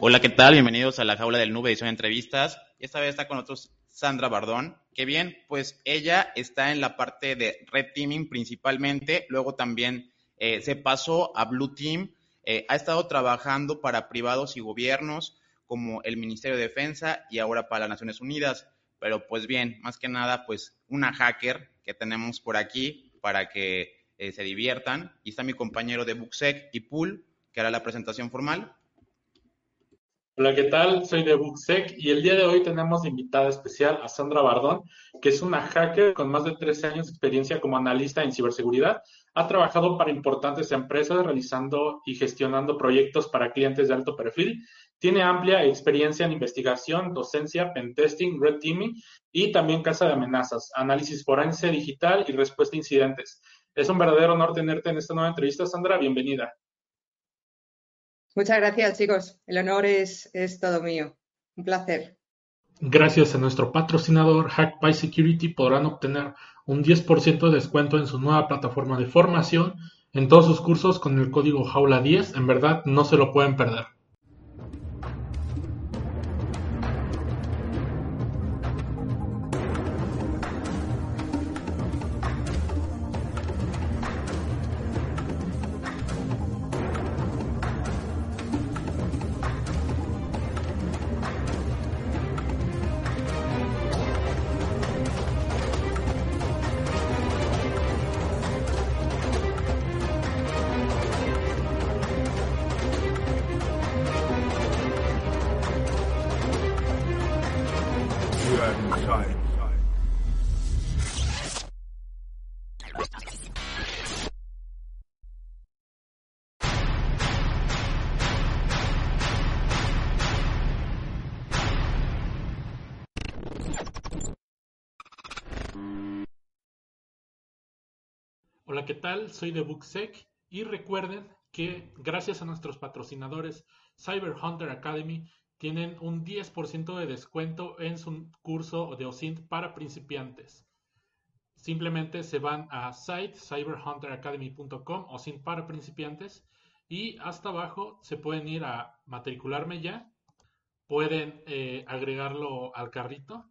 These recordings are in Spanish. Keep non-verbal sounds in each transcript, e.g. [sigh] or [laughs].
Hola, ¿qué tal? Bienvenidos a la Jaula del Nube, edición de entrevistas. Esta vez está con nosotros Sandra Bardón, que bien, pues ella está en la parte de Red Teaming principalmente, luego también eh, se pasó a Blue Team, eh, ha estado trabajando para privados y gobiernos como el Ministerio de Defensa y ahora para las Naciones Unidas. Pero pues bien, más que nada, pues una hacker que tenemos por aquí para que eh, se diviertan. Y está mi compañero de Booksec y Pool, que hará la presentación formal. Hola, ¿qué tal? Soy de Booksec y el día de hoy tenemos invitada especial a Sandra Bardón, que es una hacker con más de 13 años de experiencia como analista en ciberseguridad. Ha trabajado para importantes empresas realizando y gestionando proyectos para clientes de alto perfil. Tiene amplia experiencia en investigación, docencia, pentesting, red teaming y también casa de amenazas, análisis forense digital y respuesta a incidentes. Es un verdadero honor tenerte en esta nueva entrevista, Sandra. Bienvenida. Muchas gracias, chicos. El honor es, todo mío. Un placer. Gracias a nuestro patrocinador Hack by Security podrán obtener un 10% de descuento en su nueva plataforma de formación en todos sus cursos con el código Jaula 10. En verdad, no se lo pueden perder. Soy de Booksec y recuerden que gracias a nuestros patrocinadores Cyber Hunter Academy tienen un 10% de descuento en su curso de OSINT para principiantes. Simplemente se van a site cyberhunteracademy.com OSINT para principiantes y hasta abajo se pueden ir a matricularme ya, pueden eh, agregarlo al carrito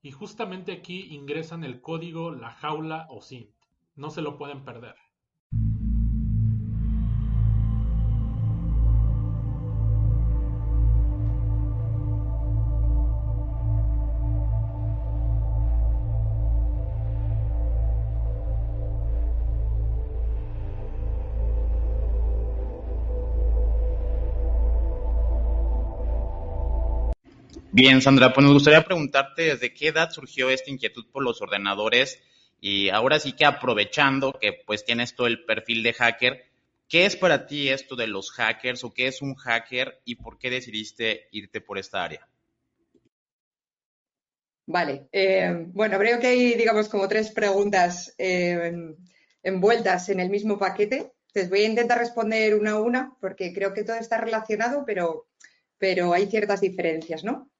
y justamente aquí ingresan el código la jaula OSINT. No se lo pueden perder. Bien, Sandra, pues nos gustaría preguntarte desde qué edad surgió esta inquietud por los ordenadores y ahora sí que aprovechando que pues tienes todo el perfil de hacker, ¿qué es para ti esto de los hackers o qué es un hacker y por qué decidiste irte por esta área? Vale, eh, bueno, creo que hay, digamos, como tres preguntas eh, envueltas en el mismo paquete. Entonces voy a intentar responder una a una porque creo que todo está relacionado, pero, pero hay ciertas diferencias, ¿no?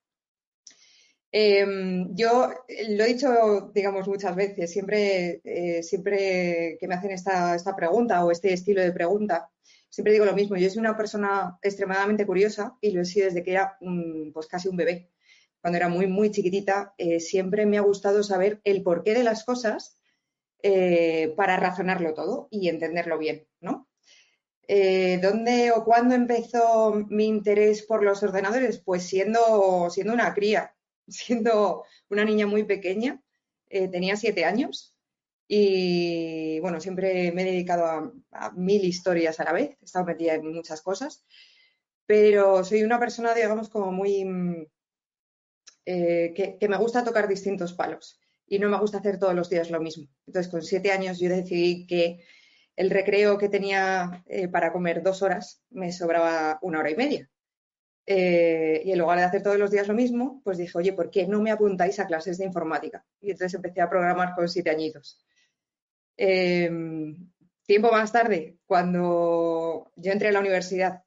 Em, yo lo he dicho, digamos, muchas veces, siempre, eh, siempre que me hacen esta, pregunta o este estilo de pregunta, siempre digo lo mismo. Yo soy una persona extremadamente curiosa y lo he sido desde que era pues casi un bebé. Cuando era muy, muy chiquitita, eh, siempre me ha gustado saber el porqué de las cosas eh, para razonarlo todo y entenderlo bien, ¿no? ¿Dónde o cuándo empezó mi interés por los ordenadores? Pues siendo, siendo una cría siendo una niña muy pequeña, eh, tenía siete años y bueno, siempre me he dedicado a, mil historias a la vez, he estado metida en muchas cosas, pero soy una persona, digamos, como muy... Mm, eh, que, me gusta tocar distintos palos y no me gusta hacer todos los días lo mismo. Entonces, con siete años yo decidí que el recreo que tenía eh, para comer dos horas me sobraba una hora y media. Eh, y en lugar de hacer todos los días lo mismo, pues dije, oye, ¿por qué no me apuntáis a clases de informática? Y entonces empecé a programar con siete añitos. Em, tiempo más tarde, cuando yo entré a la universidad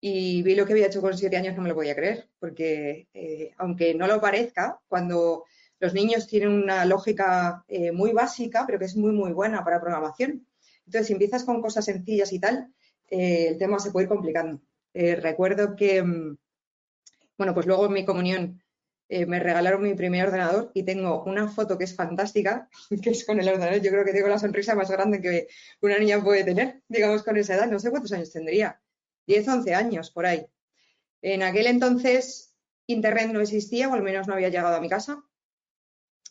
y vi lo que había hecho con siete años, no me lo podía creer, porque eh, aunque no lo parezca, cuando los niños tienen una lógica eh, muy básica, pero que es muy, muy buena para programación. Entonces, si empiezas con cosas sencillas y tal, el tema se puede ir complicando. Eh, recuerdo que mm, Bueno, pues luego en mi comunión eh, me regalaron mi primer ordenador y tengo una foto que es fantástica, [laughs] que es con el ordenador. Yo creo que tengo la sonrisa más grande que una niña puede tener, digamos, con esa edad. No sé cuántos años tendría. 10, 11 años, por ahí. En aquel entonces, Internet no existía, o al menos no había llegado a mi casa.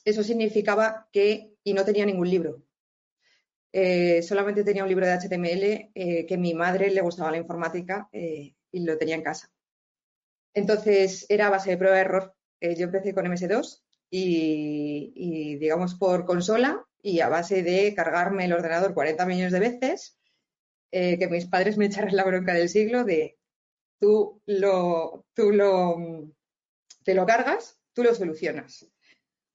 Eso significaba que, y no tenía ningún libro. Eh, solamente tenía un libro de HTML eh, que mi madre le gustaba la informática y lo tenía en casa. Entonces, era base de prueba de error eh, yo empecé con MS2 y, digamos, por consola y a base de cargarme el ordenador 40 millones de veces, eh, que mis padres me [laughs] echaran la bronca del siglo de tú lo, tú lo, te lo cargas, tú lo solucionas.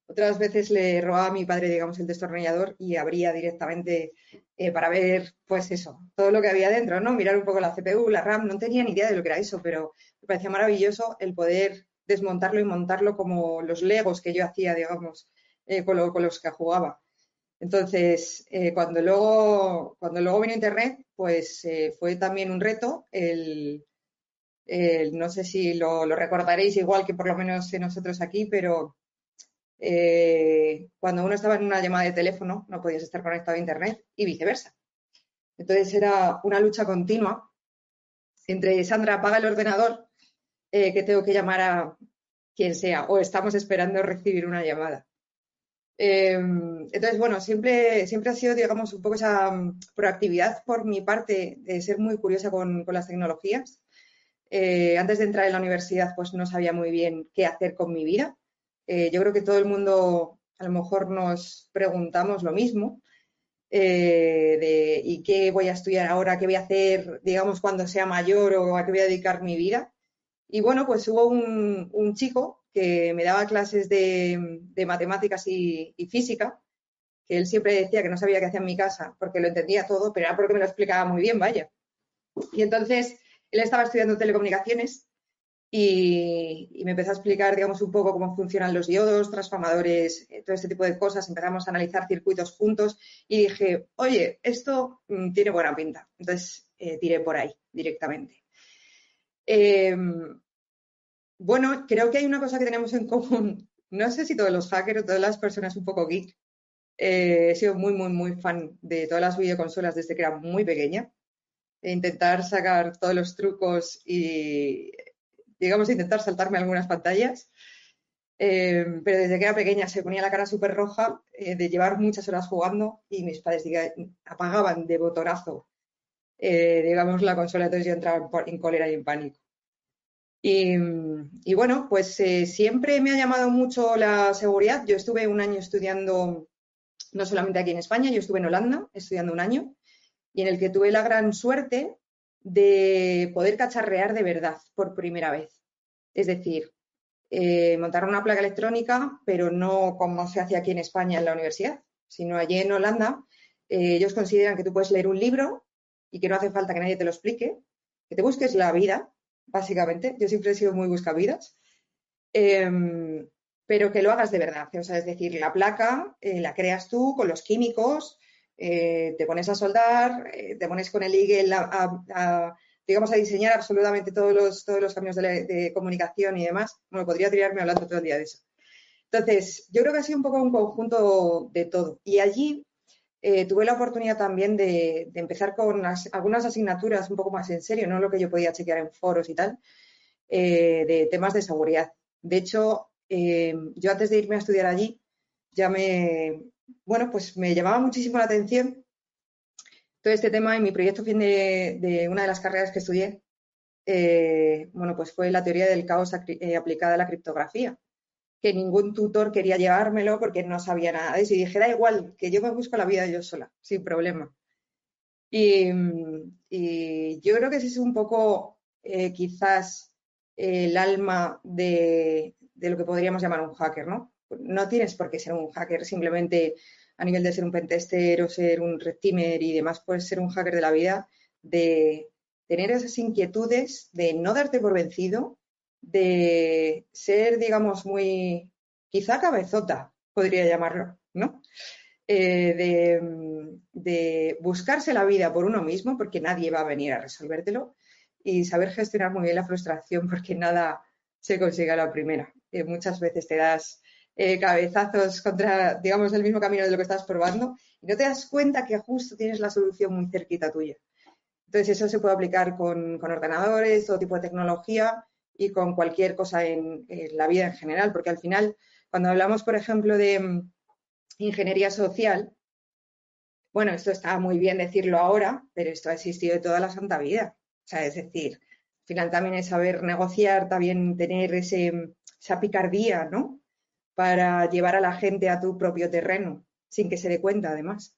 Otras veces le robaba a mi padre, digamos, el destornillador y abría directamente eh, para ver, pues eso, todo lo que había dentro, ¿no? Mirar un poco la CPU, la RAM, no tenía ni idea de lo que era eso, pero me parecía maravilloso el poder desmontarlo y montarlo como los legos que yo hacía, digamos, eh, con, los que jugaba. Entonces, eh, cuando, luego, cuando luego vino Internet, pues fue también un reto el, no sé si lo, recordaréis igual que por lo menos nosotros aquí, pero cuando uno estaba en una llamada de teléfono no podías estar conectado a Internet y viceversa. Entonces era una lucha continua entre Sandra apaga el ordenador eh, que tengo que llamar a quien sea o estamos esperando recibir una llamada. Em, entonces, bueno, siempre, siempre ha sido, digamos, un poco esa mm, proactividad por mi parte de ser muy curiosa con, las tecnologías. Eh, antes de entrar en la universidad, pues no sabía muy bien qué hacer con mi vida. Eh, yo creo que todo el mundo a lo mejor nos preguntamos lo mismo. de ¿y qué voy a estudiar ahora? ¿Qué voy a hacer, digamos, cuando sea mayor o a qué voy a dedicar mi vida? Y bueno, pues hubo un, chico que me daba clases de, matemáticas y, física, que él siempre decía que no sabía qué hacía en mi casa porque lo entendía todo, pero era porque me lo explicaba muy bien, vaya. Y entonces él estaba estudiando telecomunicaciones y, me empezó a explicar, digamos, un poco cómo funcionan los diodos, transformadores, eh, todo este tipo de cosas. Empezamos a analizar circuitos juntos y dije, oye, esto mm, tiene buena pinta. Entonces eh, tiré por ahí directamente. Em, bueno, creo que hay una cosa que tenemos en común. No sé si todos los hackers o todas las personas un poco geek. Eh, he sido muy, muy, muy fan de todas las videoconsolas desde que era muy pequeña. Intentar sacar todos los trucos y, digamos, intentar saltarme algunas pantallas. Eh, pero desde que era pequeña se ponía la cara súper roja eh, de llevar muchas horas jugando y mis padres apagaban de botonazo, digamos, la consola. Entonces yo entraba en cólera y en pánico. Y, bueno, pues eh, siempre me ha llamado mucho la seguridad. Yo estuve un año estudiando, no solamente aquí en España, yo estuve en Holanda estudiando un año y en el que tuve la gran suerte de poder cacharrear de verdad por primera vez. Es decir, eh, montar una placa electrónica, pero no como se hace aquí en España en la universidad, sino allí en Holanda. Eh, ellos consideran que tú puedes leer un libro y que no hace falta que nadie te lo explique, que te busques la vida básicamente. Yo siempre he sido muy buscavidas. Em, pero que lo hagas de verdad. O sea, es decir, la placa eh, la creas tú con los químicos, eh, te pones a soldar, eh, te pones con el a, digamos, a diseñar absolutamente todos los, todos los caminos de, comunicación y demás. Bueno, podría tirarme hablando todo el día de eso. Entonces, yo creo que ha sido un poco un conjunto de todo. Y allí eh, tuve la oportunidad también de, empezar con algunas asignaturas un poco más en serio, no lo que yo podía chequear en foros y tal, de temas de seguridad. De hecho, yo antes de irme a estudiar allí, ya me, bueno, pues me llamaba muchísimo la atención todo este tema en mi proyecto fin de, una de las carreras que estudié, bueno, pues fue la teoría del caos aplicada a la criptografía que ningún tutor quería llevármelo porque no sabía nada de eso. Y dije, da igual, que yo me busco la vida yo sola, sin problema. Y, yo creo que ese es un poco eh, quizás el alma de, lo que podríamos llamar un hacker, ¿no? No tienes por qué ser un hacker simplemente a nivel de ser un pentester o ser un red teamer y demás, puedes ser un hacker de la vida, de tener esas inquietudes, de no darte por vencido, de ser, digamos, muy, quizá cabezota, podría llamarlo, ¿no? Eh, de, buscarse la vida por uno mismo, porque nadie va a venir a resolvértelo, y saber gestionar muy bien la frustración, [laughs] porque nada, se consiga la primera. muchas veces te das eh, cabezazos contra, digamos, el mismo camino de lo que estás probando y no te das cuenta que justo tienes la solución muy cerquita tuya. Entonces, eso se puede aplicar con, ordenadores, todo tipo de tecnología y con cualquier cosa en, la vida en general, porque al final, cuando hablamos, por ejemplo, de mm, ingeniería social, bueno, esto está muy bien decirlo ahora, pero esto ha existido de toda la santa vida. O sea, es decir, al final también es saber negociar, también tener ese, esa picardía, ¿no? Para llevar a la gente a tu propio terreno, sin que se dé cuenta, además.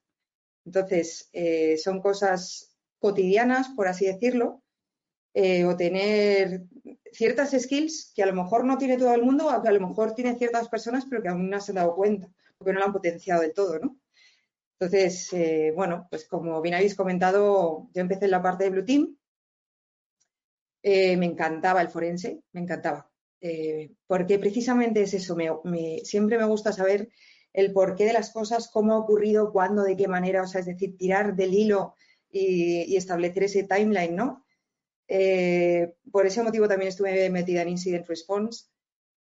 Entonces, eh, son cosas cotidianas, por así decirlo, eh, o tener ciertas skills que a lo mejor no tiene todo el mundo, o que a lo mejor tiene ciertas personas, pero que aún no se han dado cuenta, porque no lo han potenciado del todo, ¿no? Entonces, eh, bueno, pues como bien habéis comentado, yo empecé en la parte de Blue Team. Me encantaba el forense, me encantaba. Eh, porque precisamente es eso, siempre me gusta saber el porqué de las cosas, cómo ha ocurrido, cuándo, de qué manera, o sea, es decir, tirar del hilo y, establecer ese timeline, ¿no? por ese motivo también estuve metida en Incident Response,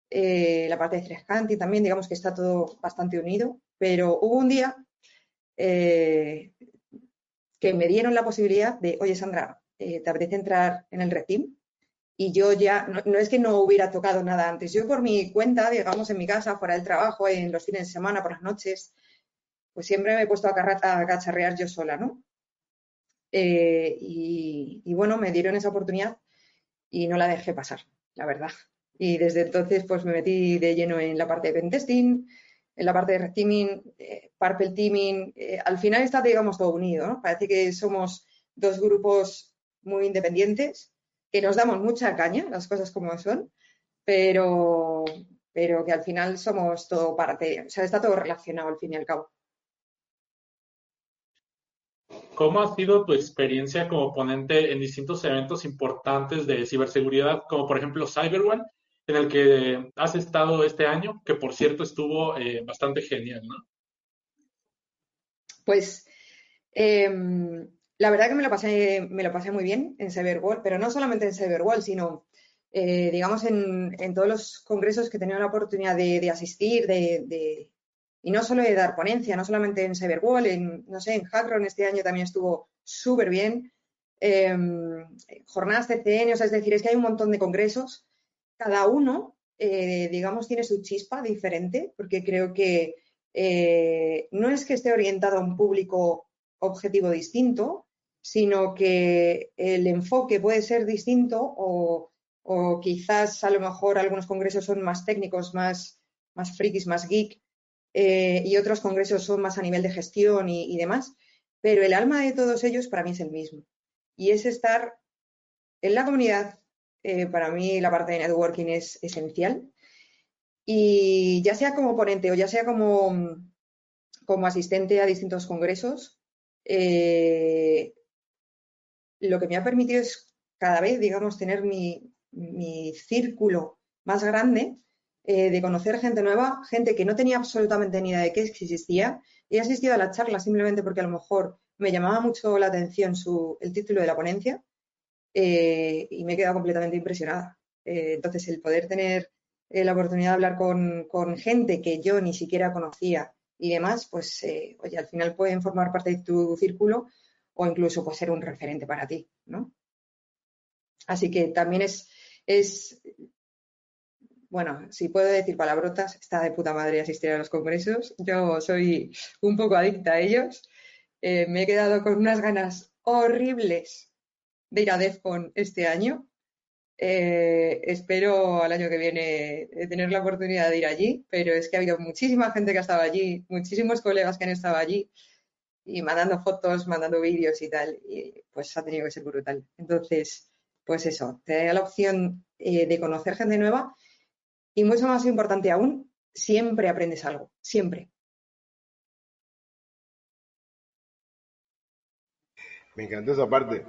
la parte de threat también, digamos que está todo bastante unido, pero hubo un día eh, que me dieron la posibilidad de, oye Sandra, eh, ¿te apetece entrar en el Red Team? Y yo ya, no, es que no hubiera tocado nada antes, yo por mi cuenta, digamos, en mi casa, fuera del trabajo, en los fines de semana, por las noches, pues siempre me he puesto a, a cacharrear yo sola, ¿no? Eh, y, y, bueno, me dieron esa oportunidad y no la dejé pasar, la verdad. Y desde entonces, pues me metí de lleno en la parte de pentesting, en la parte de red teaming, eh, Purple teaming, eh, al final está, digamos, todo unido, ¿no? Parece que somos dos grupos muy independientes, que nos damos mucha caña, las cosas como son, pero, pero que al final somos todo parte, o sea, está todo relacionado al fin y al cabo. ¿Cómo ha sido tu experiencia como ponente en distintos eventos importantes de ciberseguridad, como por ejemplo CyberOne en el que has estado este año, que por cierto estuvo eh, bastante genial, ¿no? Pues em, la verdad que me lo pasé, me lo pasé muy bien en Cyberwall, pero no solamente en Cyberwall, sino eh, digamos en, todos los congresos que he tenido la oportunidad de, asistir, de, y no solo de dar ponencia, no solamente en Cyberwall, en, no sé, en Hackron este año también estuvo súper bien. Em, jornadas CCN, o sea, es decir, es que hay un montón de congresos cada uno, eh, digamos, tiene su chispa diferente, porque creo que eh, no es que esté orientado a un público objetivo distinto, sino que el enfoque puede ser distinto o, quizás a lo mejor algunos congresos son más técnicos, más, más más geek, eh, y otros congresos son más a nivel de gestión y demás, pero el alma de todos ellos para mí es el mismo. Y es estar en la comunidad, eh, para mí la parte de networking es esencial. Y ya sea como ponente o ya sea como, como asistente a distintos congresos, eh, lo que me ha permitido es cada vez, digamos, tener mi, círculo más grande eh, de conocer gente nueva, gente que no tenía absolutamente ni idea de qué existía. He asistido a la charla simplemente porque a lo mejor me llamaba mucho la atención el título de la ponencia eh, y me he quedado completamente impresionada. Eh, entonces, el poder tener la oportunidad de hablar con, gente que yo ni siquiera conocía y demás, pues, oye, al final pueden formar parte de tu círculo o incluso puede ser un referente para ti, ¿no? Así que también es, bueno, si puedo decir palabrotas, está de puta madre asistir a los congresos. Yo soy un poco adicta a ellos. me he quedado con unas ganas horribles de ir a DEFCON este año. Eh, espero al año que viene tener la oportunidad de ir allí, pero es que ha habido muchísima gente que ha estado allí, muchísimos colegas que han estado allí y mandando fotos, mandando vídeos y tal, y pues ha tenido que ser brutal. Entonces, pues eso, te da la opción eh, de conocer gente nueva y mucho más importante aún, siempre aprendes algo, siempre. Me encantó esa parte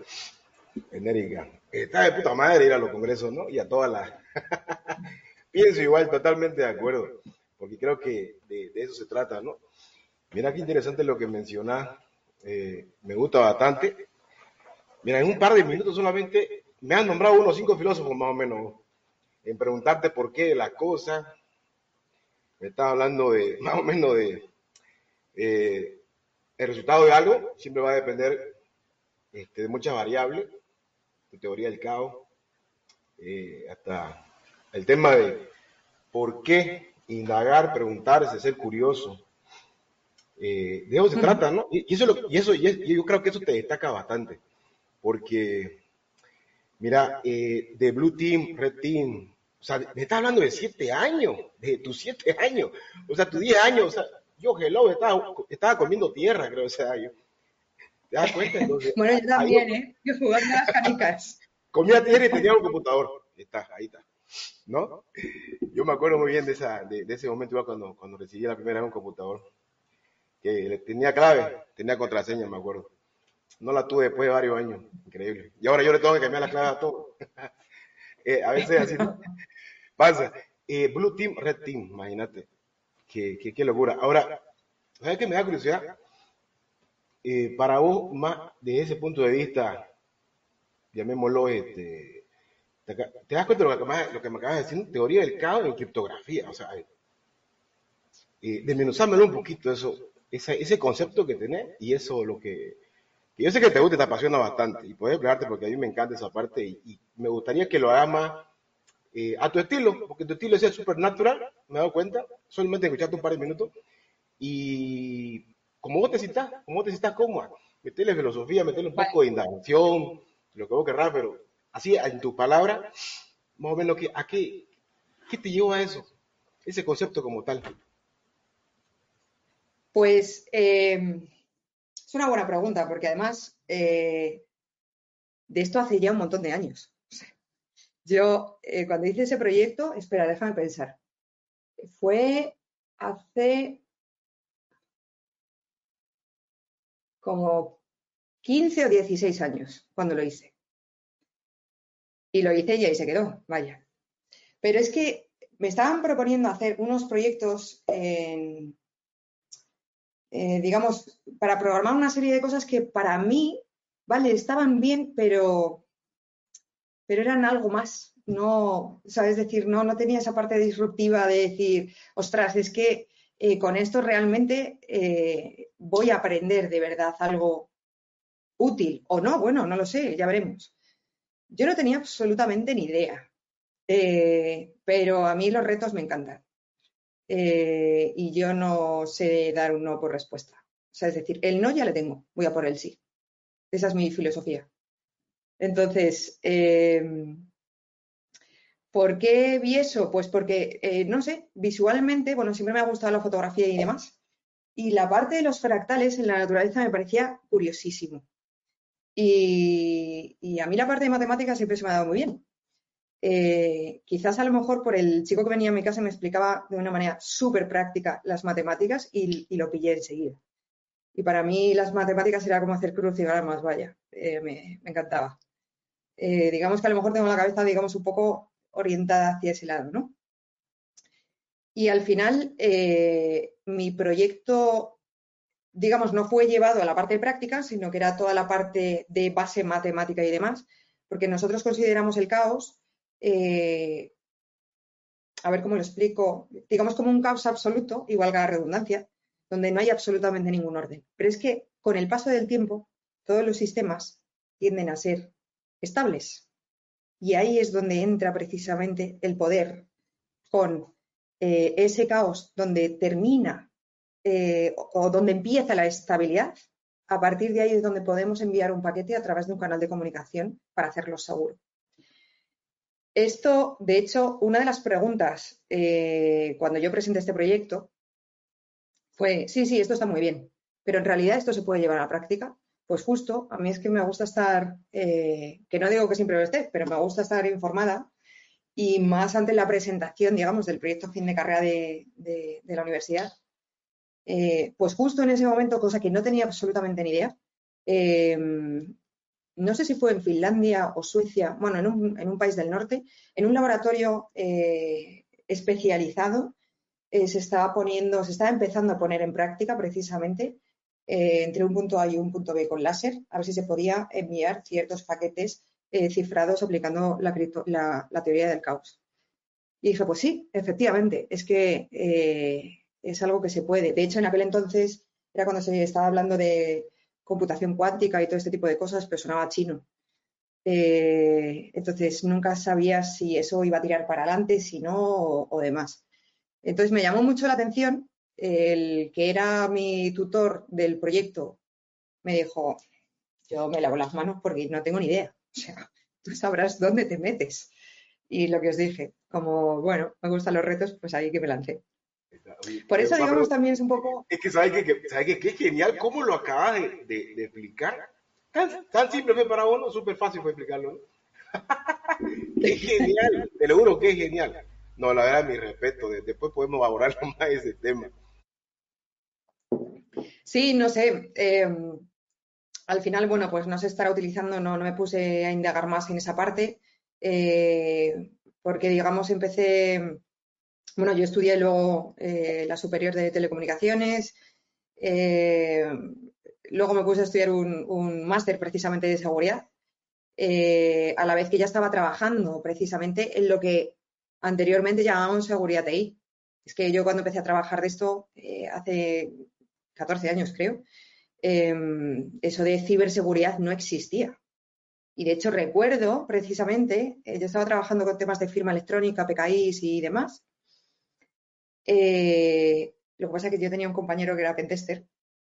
enérica. Está de puta madre ir a los congresos, ¿no? Y a todas las... [laughs] Pienso igual, totalmente de acuerdo, porque creo que de, eso se trata, ¿no? Mira qué interesante lo que mencionás, eh, me gusta bastante. Mira, en un par de minutos solamente me han nombrado unos cinco filósofos más o menos. en preguntarte por qué la cosa. Me estás hablando de, [laughs] más o menos de, eh, el resultado de algo siempre va a depender este, de muchas variables, tu teoría del caos, eh, hasta el tema de por qué indagar, preguntarse, ser curioso. Eh, de eso se trata, ¿no? Y, eso, y eso y yo creo que eso te destaca bastante, porque, mira, eh, de Blue Team, Red Team, o sea, me estás hablando de siete años, de tus siete años, o sea, tus diez años, o sea, yo, hello, estaba, estaba comiendo tierra, creo, o sea, yo, ¿te das cuenta? Entonces, bueno, yo también, ¿eh? Yo jugando las canicas. Comía tierra y tenía un computador, está, ahí está. ¿no? Yo me acuerdo muy bien de, esa, de, ese momento cuando, cuando recibí la primera vez un computador, que tenía clave, tenía contraseña, me acuerdo. No la tuve después de varios años, increíble. Y ahora yo le tengo que cambiar la clave a todo. [laughs] eh, a veces así [laughs] pasa. Eh, Blue Team, Red Team, imagínate. Qué, qué, locura. Ahora, ¿sabes qué me da curiosidad? Eh, para vos, más de ese punto de vista, llamémoslo este, ¿Te, das cuenta de lo que, lo que me acabas de decir? Teoría del caos en criptografía. O sea, eh, desmenuzármelo un poquito, eso, ese, ese concepto que tenés y eso lo que, yo sé que te gusta y te apasiona bastante y puedes explicarte porque a mí me encanta esa parte y, me gustaría que lo hagas más eh, a tu estilo, porque tu estilo es súper natural, me he dado cuenta, solamente escucharte un par de minutos y como vos te citas, como vos te citas cómoda, meterle filosofía, meterle un poco de indagación, lo que vos querrás, pero así en tu palabra, más o menos, ¿a qué, qué te llevó a eso? Ese concepto como tal. Pues eh, es una buena pregunta, porque además eh, de esto hace ya un montón de años. Yo, eh, cuando hice ese proyecto, espera, déjame pensar. Fue hace como 15 o 16 años cuando lo hice. Y lo hice y ahí se quedó, vaya. Pero es que me estaban proponiendo hacer unos proyectos, eh, digamos, para programar una serie de cosas que para mí, vale, estaban bien, pero, pero eran algo más. No, sabes decir, no, no tenía esa parte disruptiva de decir, ostras, es que eh, con esto realmente eh, voy a aprender de verdad algo útil o no, bueno, no lo sé, ya veremos. Yo no tenía absolutamente ni idea, pero a mí los retos me encantan. Eh, y yo no sé dar un no por respuesta. O sea, es decir, el no ya le tengo, voy a por el sí. Esa es mi filosofía. Entonces, eh, ¿por qué vi eso? Pues porque, no sé, visualmente, bueno, siempre me ha gustado la fotografía y demás. Y la parte de los fractales en la naturaleza me parecía curiosísimo. Y, a mí la parte de matemáticas siempre se me ha dado muy bien. Eh, quizás a lo mejor por el chico que venía a mi casa me explicaba de una manera súper práctica las matemáticas y, lo pillé enseguida. Y para mí las matemáticas era como hacer crucigramas, vaya, eh, me, encantaba. Eh, digamos que a lo mejor tengo la cabeza, digamos, un poco orientada hacia ese lado, ¿no? Y al final, mi proyecto digamos, no fue llevado a la parte práctica, sino que era toda la parte de base matemática y demás, porque nosotros consideramos el caos, eh, a ver cómo lo explico, digamos como un caos absoluto, igual que la redundancia, donde no hay absolutamente ningún orden. Pero es que con el paso del tiempo, todos los sistemas tienden a ser estables. Y ahí es donde entra precisamente el poder con eh, ese caos donde termina eh, o donde empieza la estabilidad, a partir de ahí es donde podemos enviar un paquete a través de un canal de comunicación para hacerlo seguro. Esto, de hecho, una de las preguntas eh, cuando yo presenté este proyecto fue, sí, sí, esto está muy bien, pero en realidad esto se puede llevar a la práctica. Pues justo, a mí es que me gusta estar, eh, que no digo que siempre lo esté, pero me gusta estar informada y más ante la presentación, digamos, del proyecto fin de carrera de la universidad, eh, pues justo en ese momento, cosa que no tenía absolutamente ni idea, no sé si fue en Finlandia o Suecia, bueno, en un, país del norte, en un laboratorio eh, especializado se estaba poniendo, se estaba empezando a poner en práctica precisamente entre un punto A y un punto B con láser, a ver si se podía enviar ciertos paquetes cifrados aplicando la, teoría del caos. Y dije, pues sí, efectivamente, es que eh, es algo que se puede. De hecho, en aquel entonces era cuando se estaba hablando de computación cuántica y todo este tipo de cosas, pero sonaba chino. Eh, entonces, nunca sabía si eso iba a tirar para adelante, si no, o, o demás. Entonces, me llamó mucho la atención el que era mi tutor del proyecto, me dijo, yo me lavo las manos porque no tengo ni idea. O sea, [laughs] tú sabrás dónde te metes. Y lo que os dije, como, bueno, me gustan los retos, pues ahí que me lancé. Por eso, digamos, también es un poco... Es que, ¿sabes qué? ¿Sabe que, qué genial cómo lo acabas de, de, explicar? Tan, tan, simple fue para uno, súper fácil fue explicarlo, ¿no? [laughs] qué genial, te lo juro que es genial. No, la verdad, mi respeto, después podemos abordar [laughs] más ese tema. Sí, no sé. Eh, al final, bueno, pues no se estará utilizando, no, no me puse a indagar más en esa parte, eh, porque digamos empecé, bueno, yo estudié luego eh, la superior de telecomunicaciones, eh, luego me puse a estudiar un, máster precisamente de seguridad, a la vez que ya estaba trabajando precisamente en lo que anteriormente llamábamos seguridad TI. Es que yo cuando empecé a trabajar de esto, hace 14 años creo, Em, eso de ciberseguridad no existía. Y de hecho recuerdo precisamente, eh, yo estaba trabajando con temas de firma electrónica, PKIs y demás. Eh, lo que pasa es que yo tenía un compañero que era pentester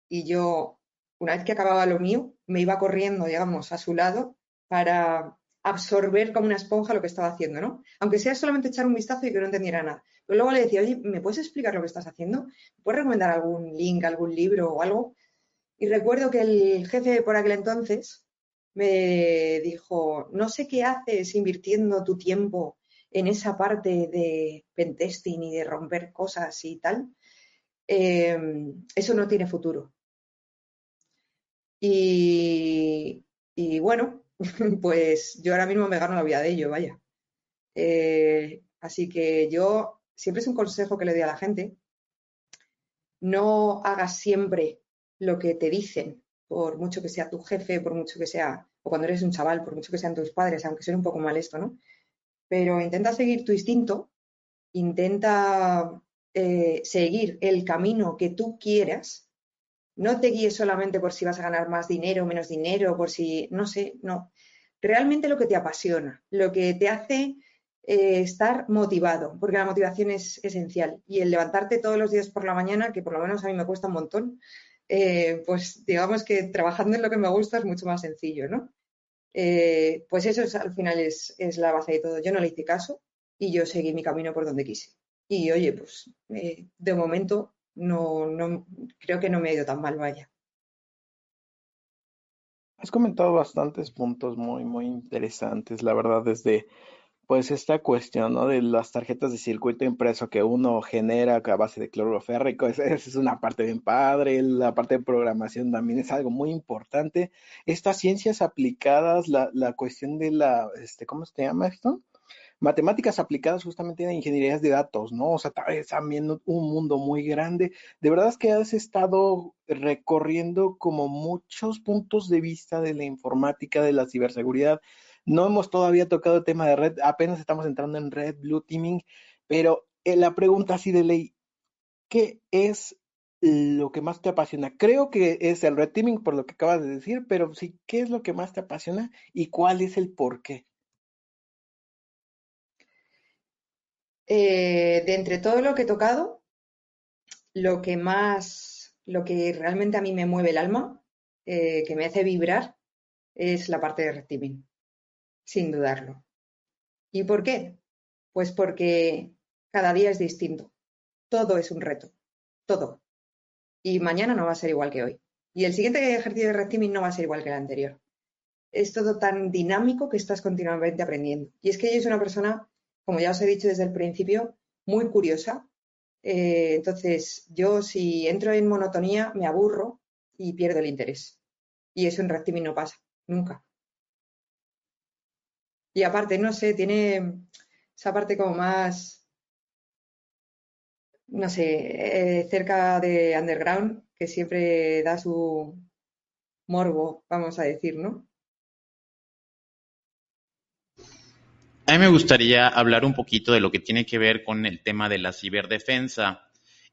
y yo, una vez que acababa lo mío, me iba corriendo, digamos, a su lado para absorber como una esponja lo que estaba haciendo, ¿no? Aunque sea solamente echar un vistazo y que no entendiera nada. Pero luego le decía, oye, ¿me puedes explicar lo que estás haciendo? ¿Me puedes recomendar algún link, algún libro o algo? Y recuerdo que el jefe por aquel entonces me dijo, no sé qué haces invirtiendo tu tiempo en esa parte de pentesting y de romper cosas y tal. Em, eso no tiene futuro. Y, bueno, [laughs] pues yo ahora mismo me gano la vida de ello, vaya. Eh, así que yo siempre es un consejo que le doy a la gente. No hagas siempre lo que te dicen, por mucho que sea tu jefe, por mucho que sea, o cuando eres un chaval, por mucho que sean tus padres, aunque sea un poco mal esto, ¿no? Pero intenta seguir tu instinto, intenta eh, seguir el camino que tú quieras, no te guíes solamente por si vas a ganar más dinero menos dinero, por si, no sé, no. Realmente lo que te apasiona, lo que te hace eh, estar motivado, porque la motivación es esencial. Y el levantarte todos los días por la mañana, que por lo menos a mí me cuesta un montón, eh, pues digamos que trabajando en lo que me gusta es mucho más sencillo, ¿no? Eh, pues eso al final es, la base de todo. Yo no le hice caso y yo seguí mi camino por donde quise. Y oye, pues eh, de momento no, no, creo que no me ha ido tan mal, vaya. Has comentado bastantes puntos muy, muy interesantes, la verdad, desde pues esta cuestión, ¿no? De las tarjetas de circuito impreso que uno genera a base de cloruro férrico, esa es una parte bien padre, la parte de programación también es algo muy importante. Estas ciencias aplicadas, la, la cuestión de la, este, ¿cómo se llama esto? Matemáticas aplicadas justamente en ingenierías de datos, ¿no? O sea, también un mundo muy grande. De verdad es que has estado recorriendo como muchos puntos de vista de la informática, de la ciberseguridad, no hemos todavía tocado el tema de red, apenas estamos entrando en red, blue teaming, pero eh, la pregunta así de ley, ¿qué es lo que más te apasiona? Creo que es el red teaming por lo que acabas de decir, pero sí, ¿qué es lo que más te apasiona y cuál es el por qué? Eh, de entre todo lo que he tocado, lo que más, lo que realmente a mí me mueve el alma, eh, que me hace vibrar, es la parte de red teaming sin dudarlo. ¿Y por qué? Pues porque cada día es distinto. Todo es un reto. Todo. Y mañana no va a ser igual que hoy. Y el siguiente ejercicio de red no va a ser igual que el anterior. Es todo tan dinámico que estás continuamente aprendiendo. Y es que ella es una persona, como ya os he dicho desde el principio, muy curiosa. Eh, entonces, yo si entro en monotonía, me aburro y pierdo el interés. Y eso en red no pasa, nunca. Y aparte, no sé, tiene esa parte como más, no sé, eh, cerca de underground, que siempre da su morbo, vamos a decir, ¿no? A mí me gustaría hablar un poquito de lo que tiene que ver con el tema de la ciberdefensa.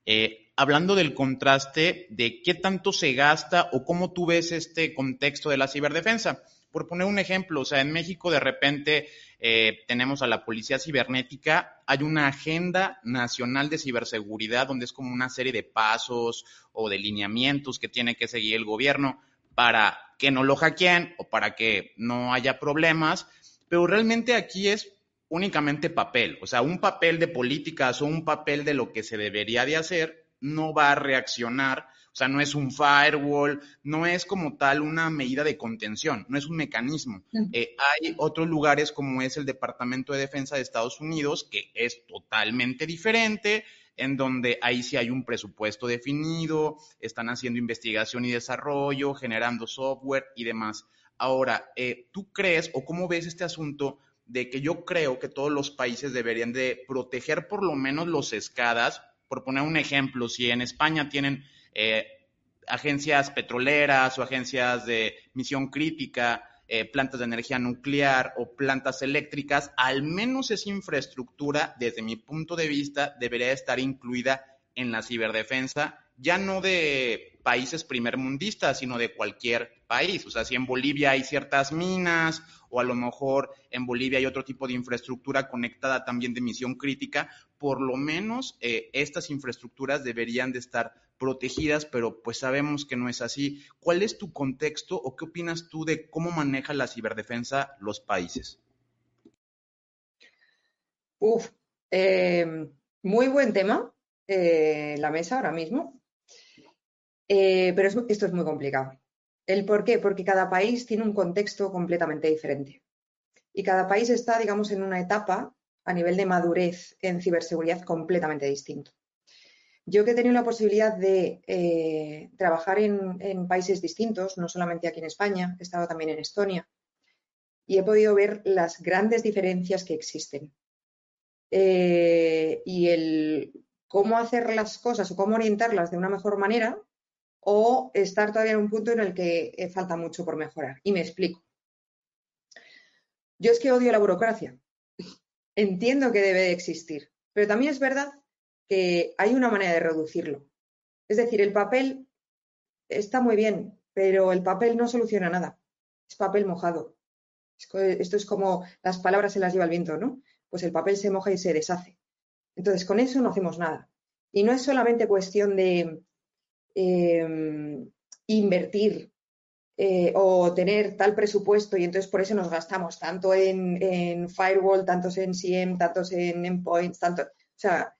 Eh, hablando del contraste de qué tanto se gasta o cómo tú ves este contexto de la ciberdefensa. Por poner un ejemplo, o sea, en México de repente eh, tenemos a la Policía Cibernética, hay una agenda nacional de ciberseguridad donde es como una serie de pasos o de lineamientos que tiene que seguir el gobierno para que no lo hackeen o para que no haya problemas, pero realmente aquí es únicamente papel, o sea, un papel de políticas o un papel de lo que se debería de hacer no va a reaccionar o sea, no es un firewall, no es como tal una medida de contención, no es un mecanismo. Eh, hay otros lugares como es el Departamento de Defensa de Estados Unidos, que es totalmente diferente, en donde ahí sí hay un presupuesto definido, están haciendo investigación y desarrollo, generando software y demás. Ahora, eh, ¿tú crees o cómo ves este asunto de que yo creo que todos los países deberían de proteger por lo menos los escadas? Por poner un ejemplo, si en España tienen eh, agencias petroleras o agencias de misión crítica, eh, plantas de energía nuclear o plantas eléctricas, al menos esa infraestructura, desde mi punto de vista, debería estar incluida en la ciberdefensa, ya no de países primermundistas, sino de cualquier país. O sea, si en Bolivia hay ciertas minas o a lo mejor en Bolivia hay otro tipo de infraestructura conectada también de misión crítica, por lo menos eh, estas infraestructuras deberían de estar protegidas, pero pues sabemos que no es así. ¿Cuál es tu contexto o qué opinas tú de cómo maneja la ciberdefensa los países? Uf, eh, muy buen tema eh, la mesa ahora mismo, eh, pero esto es muy complicado. ¿El por qué? Porque cada país tiene un contexto completamente diferente y cada país está, digamos, en una etapa a nivel de madurez en ciberseguridad completamente distinto. Yo que he tenido la posibilidad de eh, trabajar en, países distintos, no solamente aquí en España, he estado también en Estonia, y he podido ver las grandes diferencias que existen. Eh, y el cómo hacer las cosas o cómo orientarlas de una mejor manera o estar todavía en un punto en el que eh, falta mucho por mejorar. Y me explico. Yo es que odio la burocracia. Entiendo que debe de existir, pero también es verdad que hay una manera de reducirlo. Es decir, el papel está muy bien, pero el papel no soluciona nada. Es papel mojado. Esto es como las palabras se las lleva el viento, ¿no? Pues el papel se moja y se deshace. Entonces, con eso no hacemos nada. Y no es solamente cuestión de em, invertir eh, o tener tal presupuesto y entonces por eso nos gastamos tanto en, en firewall, tantos en CM, tantos en endpoints, tanto. O sea,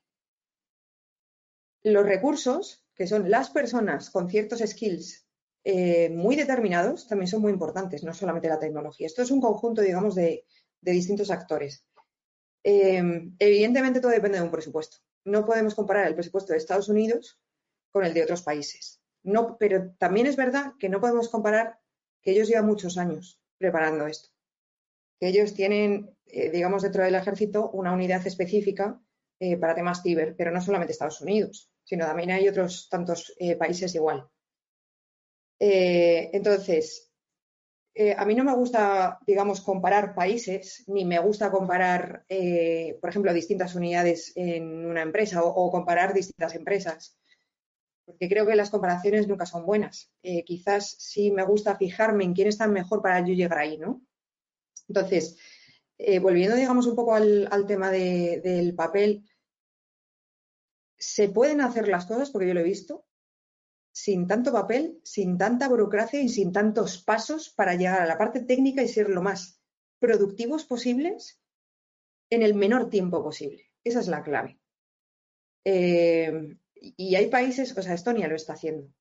los recursos, que son las personas con ciertos skills eh, muy determinados, también son muy importantes, no solamente la tecnología. Esto es un conjunto, digamos, de, distintos actores. Eh, evidentemente todo depende de un presupuesto. No podemos comparar el presupuesto de Estados Unidos con el de otros países. No, pero también es verdad que no podemos comparar que ellos llevan muchos años preparando esto. Que ellos tienen, eh, digamos, dentro del ejército una unidad específica para temas ciber, pero no solamente Estados Unidos sino también hay otros tantos eh, países igual. Eh, entonces, eh, a mí no me gusta, digamos, comparar países, ni me gusta comparar, por ejemplo, distintas unidades en una empresa o, comparar distintas empresas, porque creo que las comparaciones nunca son buenas. quizás sí me gusta fijarme en quién está mejor para yo llegar ahí, ¿no? Entonces, volviendo, digamos, un poco al, tema del papel, se pueden hacer las cosas, porque yo lo he visto, sin tanto papel, sin tanta burocracia y sin tantos pasos para llegar a la parte técnica y ser lo más productivos posibles en el menor tiempo posible. Esa es la clave. Eh, y hay países, o sea, Estonia lo está haciendo.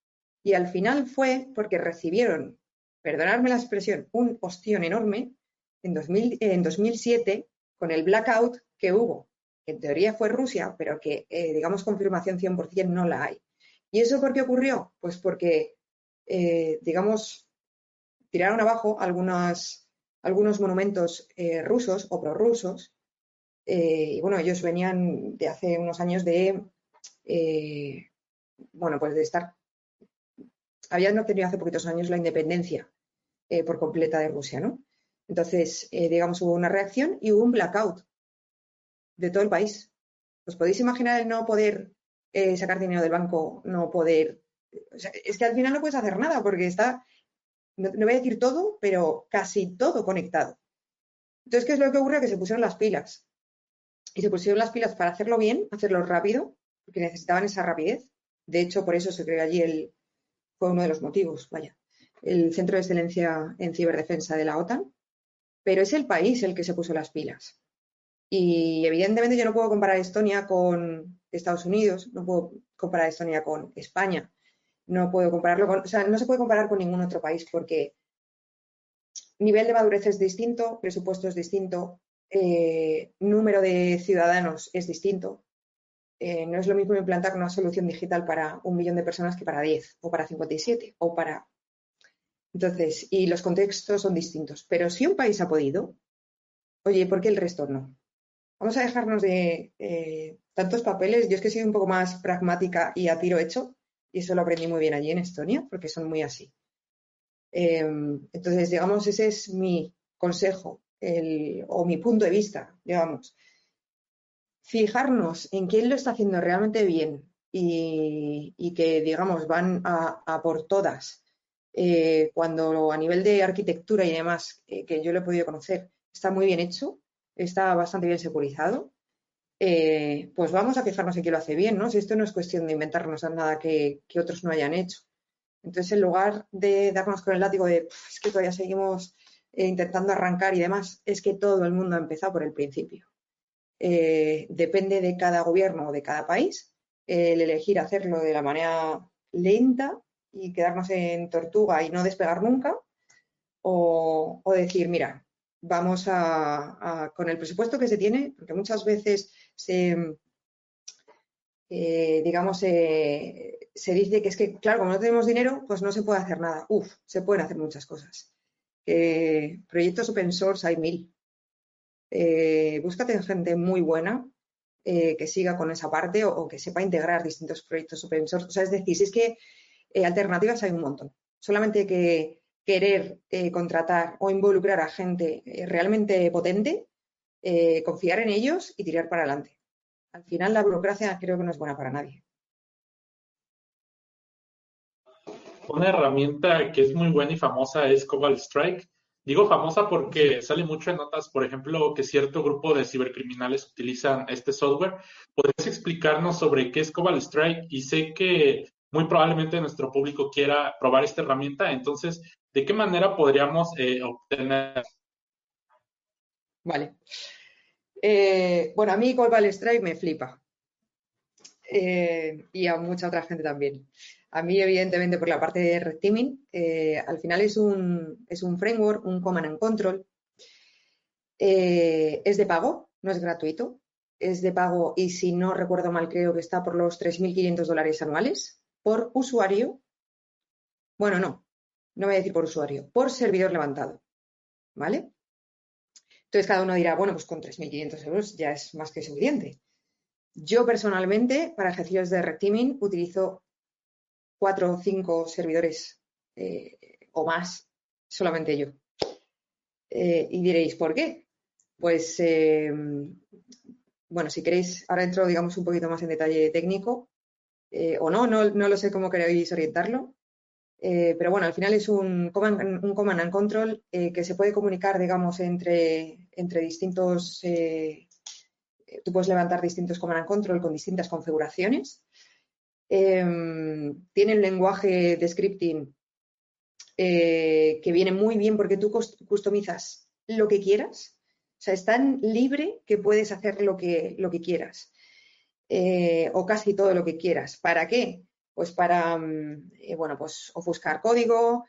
Y al final fue porque recibieron, perdonadme la expresión, un ostión enorme en, en 2007 con el blackout que hubo en teoría fue Rusia, pero que, eh, digamos, confirmación 100% no la hay. ¿Y eso por qué ocurrió? Pues porque, eh, digamos, tiraron abajo algunos monumentos eh, rusos o prorrusos. y bueno, ellos venían de hace unos años de, bueno, pues de estar, habían obtenido hace poquitos años la independencia por completa de Rusia, ¿no? Entonces, digamos, hubo una reacción y hubo un blackout de todo el país. ¿Os podéis imaginar el no poder eh, sacar dinero del banco, no poder... es que al final no puedes hacer nada porque está, no, voy a decir todo, pero casi todo conectado. Entonces, ¿qué es lo que ocurre? Que se pusieron las pilas. Y se pusieron las pilas para hacerlo bien, hacerlo rápido, porque necesitaban esa rapidez. De hecho, por eso se creó allí el, fue uno de los motivos, vaya, el Centro de Excelencia en Ciberdefensa de la OTAN, pero es el país el que se puso las pilas. Y evidentemente yo no puedo comparar Estonia con Estados Unidos, no puedo comparar Estonia con España, no puedo compararlo con, o sea, no se puede comparar con ningún otro país porque nivel de madurez es distinto, presupuesto es distinto, eh, número de ciudadanos es distinto. Eh, no es lo mismo implantar una solución digital para un millón de personas que para 10 o para 57 o para... Entonces, y los contextos son distintos. Pero si un país ha podido, oye, ¿por qué el resto no? Vamos a dejarnos de eh, tantos papeles. Yo es que soy un poco más pragmática y a tiro hecho, y eso lo aprendí muy bien allí en Estonia, porque son muy así. Em, entonces, digamos, ese es mi consejo o mi punto de vista, digamos fijarnos en quién lo está haciendo realmente bien y, que, digamos, van a, por todas, eh, cuando a nivel de arquitectura y demás, eh, que yo lo he podido conocer, está muy bien hecho, está bastante bien securizado, eh, pues vamos a fijarnos en quién lo hace bien, ¿no? Si esto no es cuestión de inventarnos nada que, que otros no hayan hecho. Entonces, en lugar de darnos con el látigo de es que todavía seguimos intentando arrancar y demás, es que todo el mundo ha empezado por el principio. Eh, depende de cada gobierno o de cada país el elegir hacerlo de la manera lenta y quedarnos en tortuga y no despegar nunca, o, decir, mira, vamos a, con el presupuesto que se tiene, porque muchas veces se, eh, digamos, se dice que es que, claro, como no tenemos dinero, pues no se puede hacer nada. Uf, se pueden hacer muchas cosas. proyectos open source hay mil eh, búscate gente muy buena eh, que siga con esa parte o, que sepa integrar distintos proyectos open source. O sea, es decir, si es que eh, alternativas hay un montón. Solamente que querer eh, contratar o involucrar a gente realmente potente, confiar en ellos y tirar para adelante. Al final la burocracia creo que no es buena para nadie. Una herramienta que es muy buena y famosa es Cobalt Strike Digo famosa porque sale mucho en notas, por ejemplo, que cierto grupo de cibercriminales utilizan este software. ¿Podrías explicarnos sobre qué es Cobalt Strike? Y sé que muy probablemente nuestro público quiera probar esta herramienta, entonces, ¿de qué manera podríamos eh, obtener? Vale. Eh, bueno, a mí Cobalt Strike me flipa. Eh, y a mucha otra gente también. A mí, evidentemente, por la parte de Red Teaming, al final es un, es un framework, un command and control. Es de pago, no es gratuito. Es de pago y si no recuerdo mal, creo que está por los 3.500 dólares anuales por usuario. Bueno, no, no voy a decir por usuario, por servidor levantado. ¿Vale? Entonces cada uno dirá, bueno, pues con 3.500 euros ya es más que suficiente. Yo personalmente, para ejercicios de red utilizo cuatro o cinco servidores eh, o más, solamente yo. Eh, y diréis, ¿por qué? Pues, eh, bueno, si queréis, ahora entro, digamos, un poquito más en detalle técnico, o no, no, lo sé cómo queréis orientarlo, pero bueno, al final es un command, and control que se puede comunicar, digamos, entre, entre distintos, tú puedes levantar distintos command and control con distintas configuraciones Em, tiene un lenguaje de scripting eh, que viene muy bien porque tú customizas lo que quieras. O sea, es tan libre que puedes hacer lo que, lo que quieras. Eh, o casi todo lo que quieras. ¿Para qué? Pues para, mm, eh, bueno, pues ofuscar código,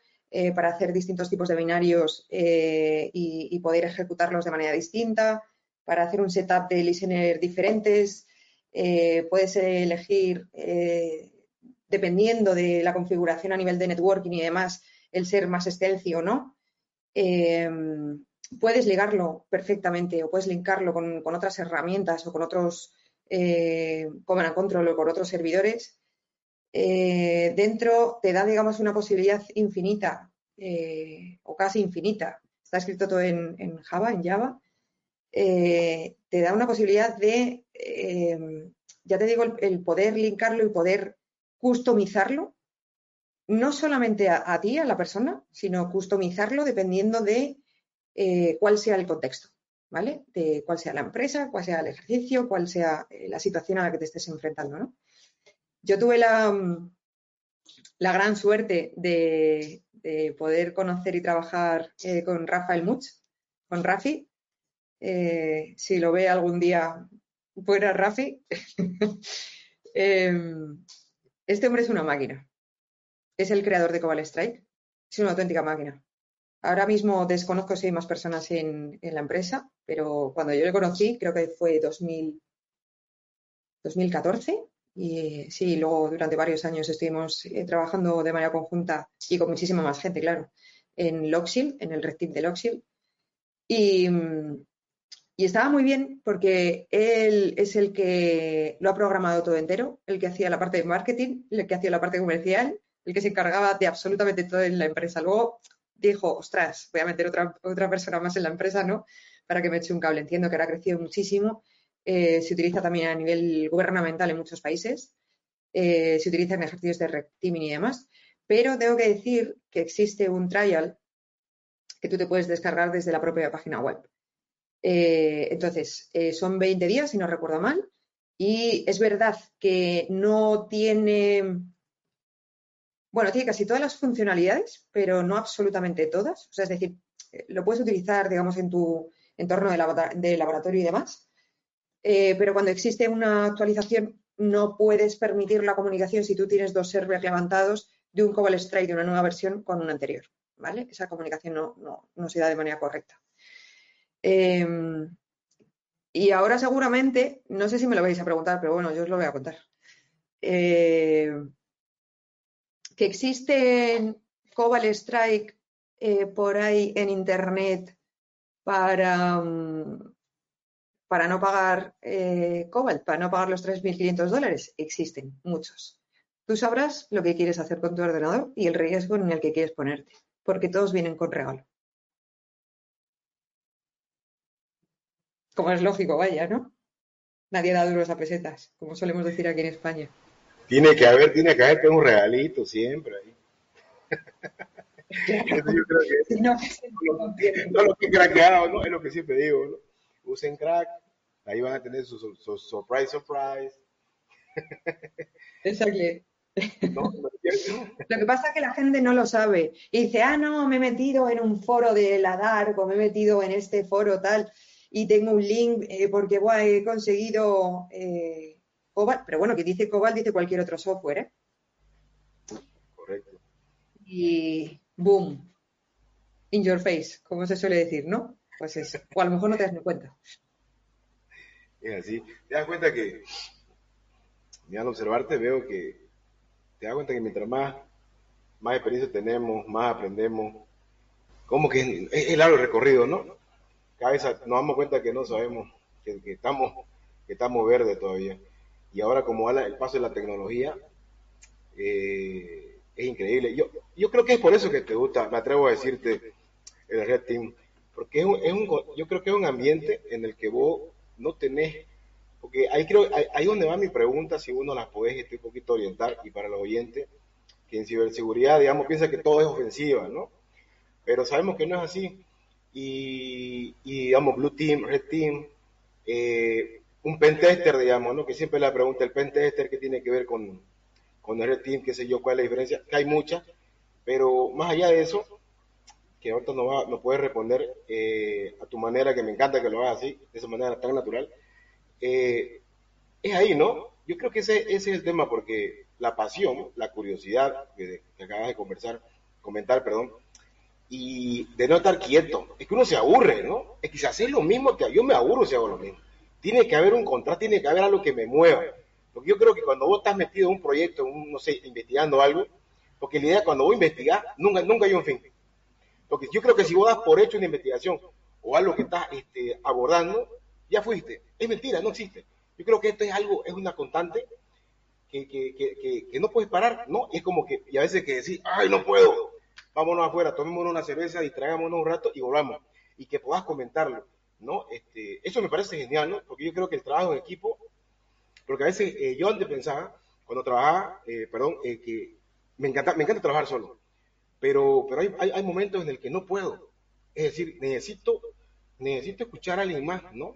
para hacer distintos tipos de binarios y, poder ejecutarlos de manera distinta, para hacer un setup de listener diferentes, eh, puedes elegir, eh, dependiendo de la configuración a nivel de networking y demás, el ser más stealthy o no. Em, puedes ligarlo perfectamente o puedes linkarlo con, otras herramientas o con otros eh, command control o con otros servidores. dentro te da, digamos, una posibilidad infinita o casi infinita está escrito todo en, Java, en Java, eh, te da una posibilidad de, eh, ya te digo, el, poder linkarlo y poder customizarlo, no solamente a, ti, a la persona, sino customizarlo dependiendo de eh, cuál sea el contexto, ¿vale? De cuál sea la empresa, cuál sea el ejercicio, cuál sea la situación a la que te estés enfrentando, ¿no? Yo tuve la, la gran suerte de, poder conocer y trabajar eh, con Rafael Much, con Rafi. Eh, si lo ve algún día, fuera Rafi. [laughs] Em, este hombre es una máquina. Es el creador de Cobalt Strike. Es una auténtica máquina. Ahora mismo desconozco si hay más personas en, en la empresa, pero cuando yo le conocí, creo que fue 2000, 2014, y sí, luego durante varios años estuvimos eh, trabajando de manera conjunta y con muchísima más gente, claro, en Loxil, en el Red Team de Loxil. Y, y, estaba muy bien porque él es el que lo ha programado todo entero, el que hacía la parte de marketing, el que hacía la parte comercial, el que se encargaba de absolutamente todo en la empresa. Luego dijo, ostras, voy a meter otra, otra persona más en la empresa, ¿no? Para que me eche un cable. Entiendo que ahora ha crecido muchísimo eh, se utiliza también a nivel gubernamental en muchos países, eh, se utiliza en ejercicios de red y demás, pero tengo que decir que existe un trial que tú te puedes descargar desde la propia página web. Eh, entonces, son 20 días, si no recuerdo mal, y es verdad que no tiene, bueno, tiene casi todas las funcionalidades, pero no absolutamente todas. O sea, es decir, lo puedes utilizar, digamos, en tu entorno de laboratorio y demás, eh, pero cuando existe una actualización no puedes permitir la comunicación si tú tienes dos servers levantados de un Cobalt Strike de una nueva versión con una anterior, ¿vale? Esa comunicación no, se da de manera correcta. Em, y ahora seguramente, no sé si me lo vais a preguntar, pero bueno, yo os lo voy a contar. Eh, que existen Cobalt Strike eh, por ahí en Internet para, mm, para no pagar eh, Cobalt, para no pagar los 3.500 dólares? Existen muchos. Tú sabrás lo que quieres hacer con tu ordenador y el riesgo en el que quieres ponerte, porque todos vienen con regalo. Como es lógico, vaya, ¿no? Nadie da duros a pesetas, como solemos decir aquí en España. Tiene que haber, tiene que haber un regalito siempre ahí. yo creo que no, no, lo que craqueado, ¿no? Es lo que siempre digo, ¿no? Usen crack, Ahí van a tener su, surprise, surprise. [laughs] Exacto. lo que pasa es que la gente no lo sabe. Y dice, ah, no, me he metido en un foro de la DARC o me he metido en este foro tal y tengo un link eh, porque he conseguido eh, Cobalt. Pero bueno, que dice Cobalt, dice cualquier otro software. ¿eh? Correcto. Y boom, in your face, como se suele decir, ¿no? Pues eso. O a lo mejor no te das ni cuenta. [laughs] Es así. Te das cuenta que, al observarte, veo que te das cuenta que mientras más, más experiencia tenemos, más aprendemos, como que es, el largo recorrido, ¿no? Cada vez nos damos cuenta que no sabemos, que, estamos, que estamos verdes todavía. Y ahora como va el paso de la tecnología, eh, es increíble. Yo, yo creo que es por eso que te gusta, me atrevo a decirte, el Red Team, porque es es un, yo creo que es un ambiente en el que vos no tenés, porque ahí creo, ahí, donde va mi pregunta, si uno las puede este, un poquito orientar, y para los oyentes, que en ciberseguridad, digamos, piensa que todo es ofensiva, ¿no? Pero sabemos que no es así. Y, digamos, Blue Team, Red Team, eh, un pentester, digamos, ¿no? Que siempre la pregunta, el pentester, ¿qué tiene que ver con, con el Team? ¿Qué sé yo? ¿Cuál es la diferencia? Que hay muchas, pero más allá de eso, que ahorita no, va, no puedes responder eh, a tu manera, que me encanta que lo hagas así, de esa manera tan natural, eh, es ahí, ¿no? Yo creo que ese, ese, es el tema, porque la pasión, la curiosidad que, acabas de conversar, comentar, perdón, y de no estar quieto, es que uno se aburre, ¿no? Es que si haces lo mismo, yo me aburro si hago lo mismo. Tiene que haber un contraste, tiene que haber algo que me mueva. Porque yo creo que cuando vos estás metido en un proyecto, no sé, investigando algo, porque la idea cuando vos investigar, nunca, nunca hay un fin. Porque yo creo que si vos das por hecho una investigación o algo que estás este, abordando, ya fuiste. Es mentira, no existe. Yo creo que esto es algo, es una constante que, que, que, que no puedes parar, ¿no? Y es como que, y a veces que decís, ay, no puedo, vámonos afuera, tomémonos una cerveza, distraigámonos un rato y volvamos. Y que puedas comentarlo, ¿no? Este, eso me parece genial, ¿no? Porque yo creo que el trabajo en equipo, porque a veces eh, yo antes pensaba, cuando trabajaba, eh, perdón, eh, que me encanta, me encanta trabajar solo, pero, pero hay, hay, momentos en el que no puedo. Es decir, necesito, necesito escuchar a alguien más, ¿no?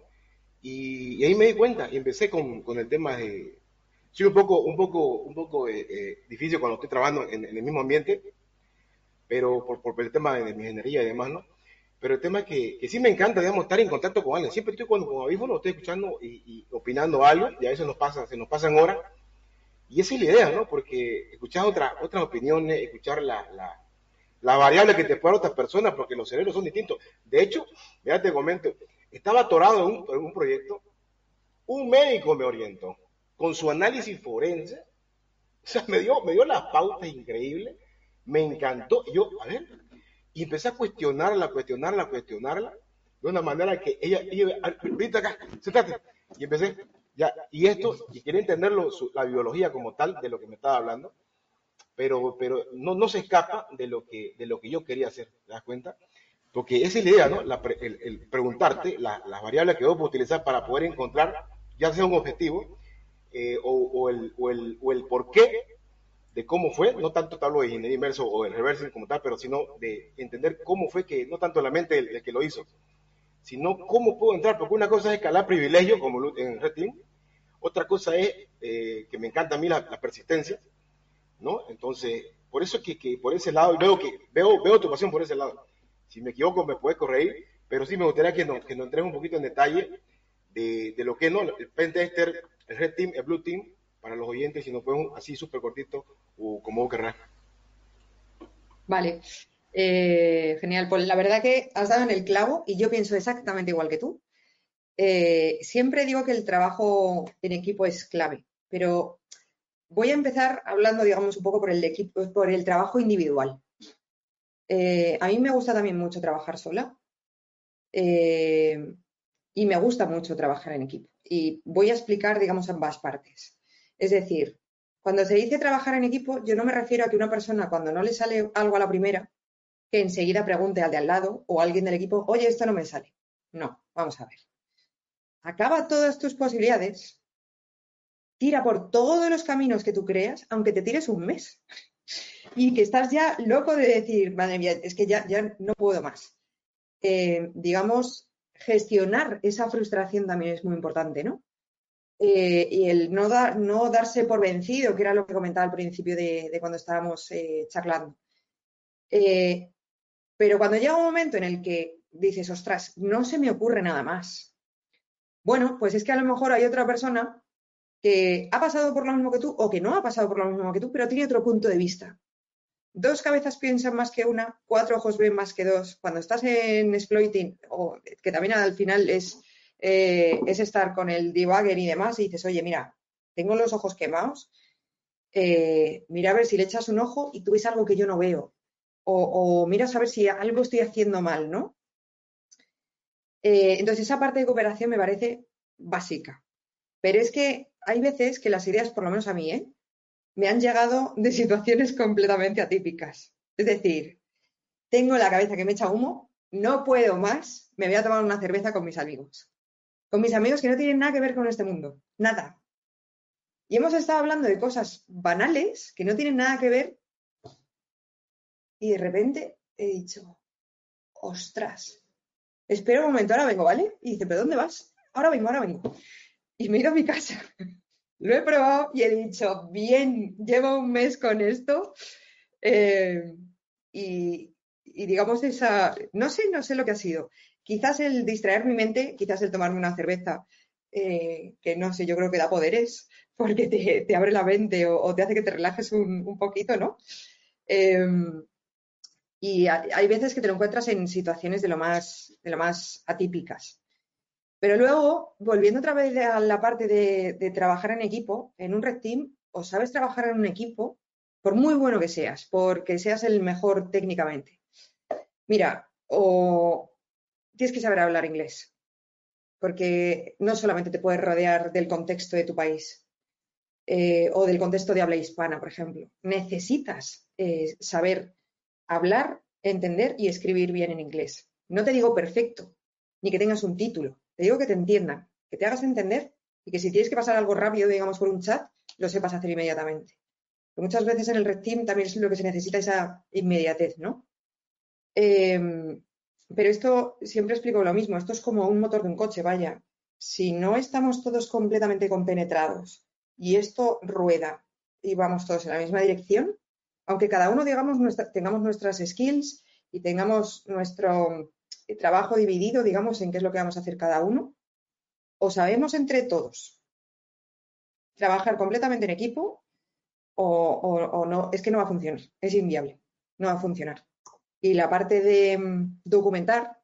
Y, ahí me di cuenta y empecé con, con el tema de... Sí, un poco, un poco, un poco eh, difícil cuando estoy trabajando en, el mismo ambiente, pero por, por, el tema de, mi ingeniería y demás, ¿no? Pero el tema es que, que sí me encanta, digamos, estar en contacto con alguien. Siempre estoy con, con audífonos, estoy escuchando y, y, opinando algo, y a veces nos pasa, se nos pasan horas. Y esa es la idea, ¿no? Porque escuchar otra, otras opiniones, escuchar la, la, la variable que te pueden otras personas, porque los cerebros son distintos. De hecho, ya te comento, estaba atorado en un, en un proyecto, un médico me orientó con su análisis forense, [laughs] o sea, me dio, me dio las pautas increíbles, me encantó, yo, a ver, y empecé a cuestionarla, cuestionarla, cuestionarla, de una manera que ella, ahorita acá, sentate, y empecé, ya, y esto, y quería entender la biología como tal de lo que me estaba hablando, pero, pero no, no se escapa de lo, que, de lo que yo quería hacer, ¿te das cuenta? Porque esa es la idea, ¿no? el, preguntarte las variables que vos puedo utilizar para poder encontrar, ya sea un objetivo eh, o, el, o, el, o el por qué de cómo fue, no tanto te hablo de ingeniería inverso o el reversing como tal, pero sino de entender cómo fue que, no tanto la mente el, que lo hizo, sino cómo puedo entrar, porque una cosa es escalar privilegio, como en Red Team, otra cosa es eh, que me encanta a mí la, la, persistencia, ¿no? Entonces, por eso que, que por ese lado, veo que veo, veo tu pasión por ese lado. Si me equivoco, me puedes corregir, pero sí me gustaría que nos, que nos entres un poquito en detalle de, de lo que no, el Pentester, el Red Team, el Blue Team, para los oyentes, si nos podemos así súper cortito o como querrás. Vale, eh, genial. Pues la verdad que has dado en el clavo y yo pienso exactamente igual que tú. Eh, siempre digo que el trabajo en equipo es clave, pero voy a empezar hablando, digamos, un poco por el equipo, por el trabajo individual. Eh, a mí me gusta también mucho trabajar sola y me gusta mucho trabajar en equipo. Y voy a explicar, digamos, ambas partes. Es decir, cuando se dice trabajar en equipo, yo no me refiero a que una persona cuando no le sale algo a la primera, que enseguida pregunte al de al lado o a alguien del equipo, oye, esto no me sale. No, vamos a ver. Acaba todas tus posibilidades, tira por todos los caminos que tú creas, aunque te tires un mes [laughs] y que estás ya loco de decir, madre mía, es que ya, no puedo más. Eh, digamos, gestionar esa frustración también es muy importante, ¿no? Eh, y el no, no darse por vencido, que era lo que comentaba al principio de, cuando estábamos eh, charlando. pero cuando llega un momento en el que dices, ostras, no se me ocurre nada más. Bueno, pues es que a lo mejor hay otra persona que ha pasado por lo mismo que tú o que no ha pasado por lo mismo que tú, pero tiene otro punto de vista dos cabezas piensan más que una, cuatro ojos ven más que dos. Cuando estás en exploiting, o que también al final es, eh, es estar con el debugger y demás, y dices, oye, mira, tengo los ojos quemados, eh, mira a ver si le echas un ojo y tú ves algo que yo no veo. O, mira a ver si algo estoy haciendo mal, ¿no? Eh, entonces, esa parte de cooperación me parece básica. Pero es que hay veces que las ideas, por lo menos a mí, me han llegado de situaciones completamente atípicas. Es decir, tengo la cabeza que me echa humo, no puedo más, me voy a tomar una cerveza con mis amigos. Con mis amigos que no tienen nada que ver con este mundo, nada. Y hemos estado hablando de cosas banales que no tienen nada que ver y de repente he dicho, ostras, espera un momento, ahora vengo, ¿vale? Y dice, ¿pero dónde vas? Ahora vengo, ahora vengo. Y me he ido a mi casa. [laughs] Lo he probado y he dicho, bien, llevo un mes con esto. Eh, y, digamos esa, no sé, no sé lo que ha sido. Quizás el distraer mi mente, quizás el tomarme una cerveza, eh, que no sé, yo creo que da poderes, [laughs] porque te, abre la mente o, te hace que te relajes un, poquito, ¿no? Em, y hay veces que te lo encuentras en situaciones de lo más, de lo más atípicas. Pero luego, volviendo otra vez a la parte de, trabajar en equipo, en un red team, o sabes trabajar en un equipo, por muy bueno que seas, porque seas el mejor técnicamente. Mira, o tienes que saber hablar inglés, porque no solamente te puedes rodear del contexto de tu país eh, o del contexto de habla hispana, por ejemplo. Necesitas eh, saber hablar, entender y escribir bien en inglés. No te digo perfecto, ni que tengas un título, te digo que te entiendan, que te hagas entender y que si tienes que pasar algo rápido, digamos, por un chat, lo sepas hacer inmediatamente. muchas veces en el Red Team también es lo que se necesita esa inmediatez, ¿no? Em, pero esto siempre explico lo mismo, esto es como un motor de un coche, vaya. Si no estamos todos completamente compenetrados y esto rueda y vamos todos en la misma dirección, aunque cada uno digamos tengamos nuestras skills y tengamos nuestro trabajo dividido, digamos, en qué es lo que vamos a hacer cada uno, o sabemos entre todos trabajar completamente en equipo o, no, es que no va a funcionar, es inviable, no va a funcionar. Y la parte de mm, documentar,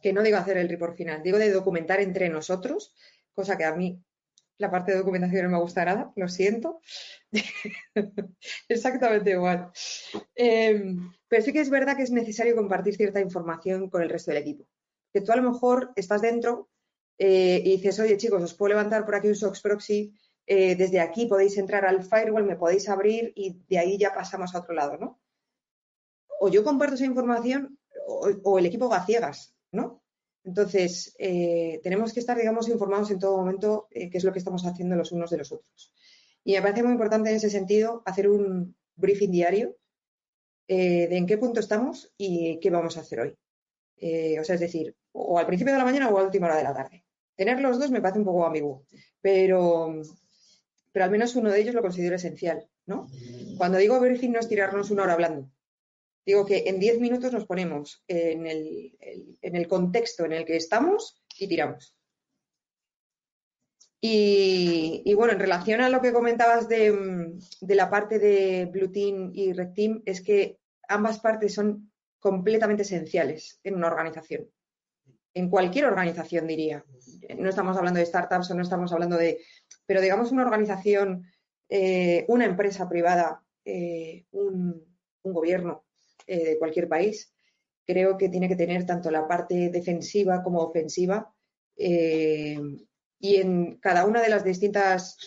que no digo hacer el report final, digo de documentar entre nosotros, cosa que a mí la parte de documentación no me gusta nada, lo siento. [laughs] Exactamente igual. Em, pero sí que es verdad que es necesario compartir cierta información con el resto del equipo. Que tú a lo mejor estás dentro eh, y dices, oye chicos, os puedo levantar por aquí un SOX proxy, eh, desde aquí podéis entrar al firewall, me podéis abrir y de ahí ya pasamos a otro lado, ¿no? O yo comparto esa información o, el equipo va ciegas, ¿no? Entonces, eh, tenemos que estar, digamos, informados en todo momento qué es lo que estamos haciendo los unos de los otros. Y me parece muy importante en ese sentido hacer un briefing diario de en qué punto estamos y qué vamos a hacer hoy. o sea, es decir, o al principio de la mañana o a la última hora de la tarde. Tener los dos me parece un poco ambiguo, pero, pero al menos uno de ellos lo considero esencial, ¿no? Cuando digo briefing no es tirarnos una hora hablando. Digo que en diez minutos nos ponemos en el, en el contexto en el que estamos y tiramos. Y, bueno, en relación a lo que comentabas de, de, la parte de Blue Team y Red Team, es que ambas partes son completamente esenciales en una organización en cualquier organización, diría. No estamos hablando de startups o no estamos hablando de, pero digamos una organización, eh, una empresa privada, eh, un, gobierno eh, de cualquier país, creo que tiene que tener tanto la parte defensiva como ofensiva y en cada una de las distintas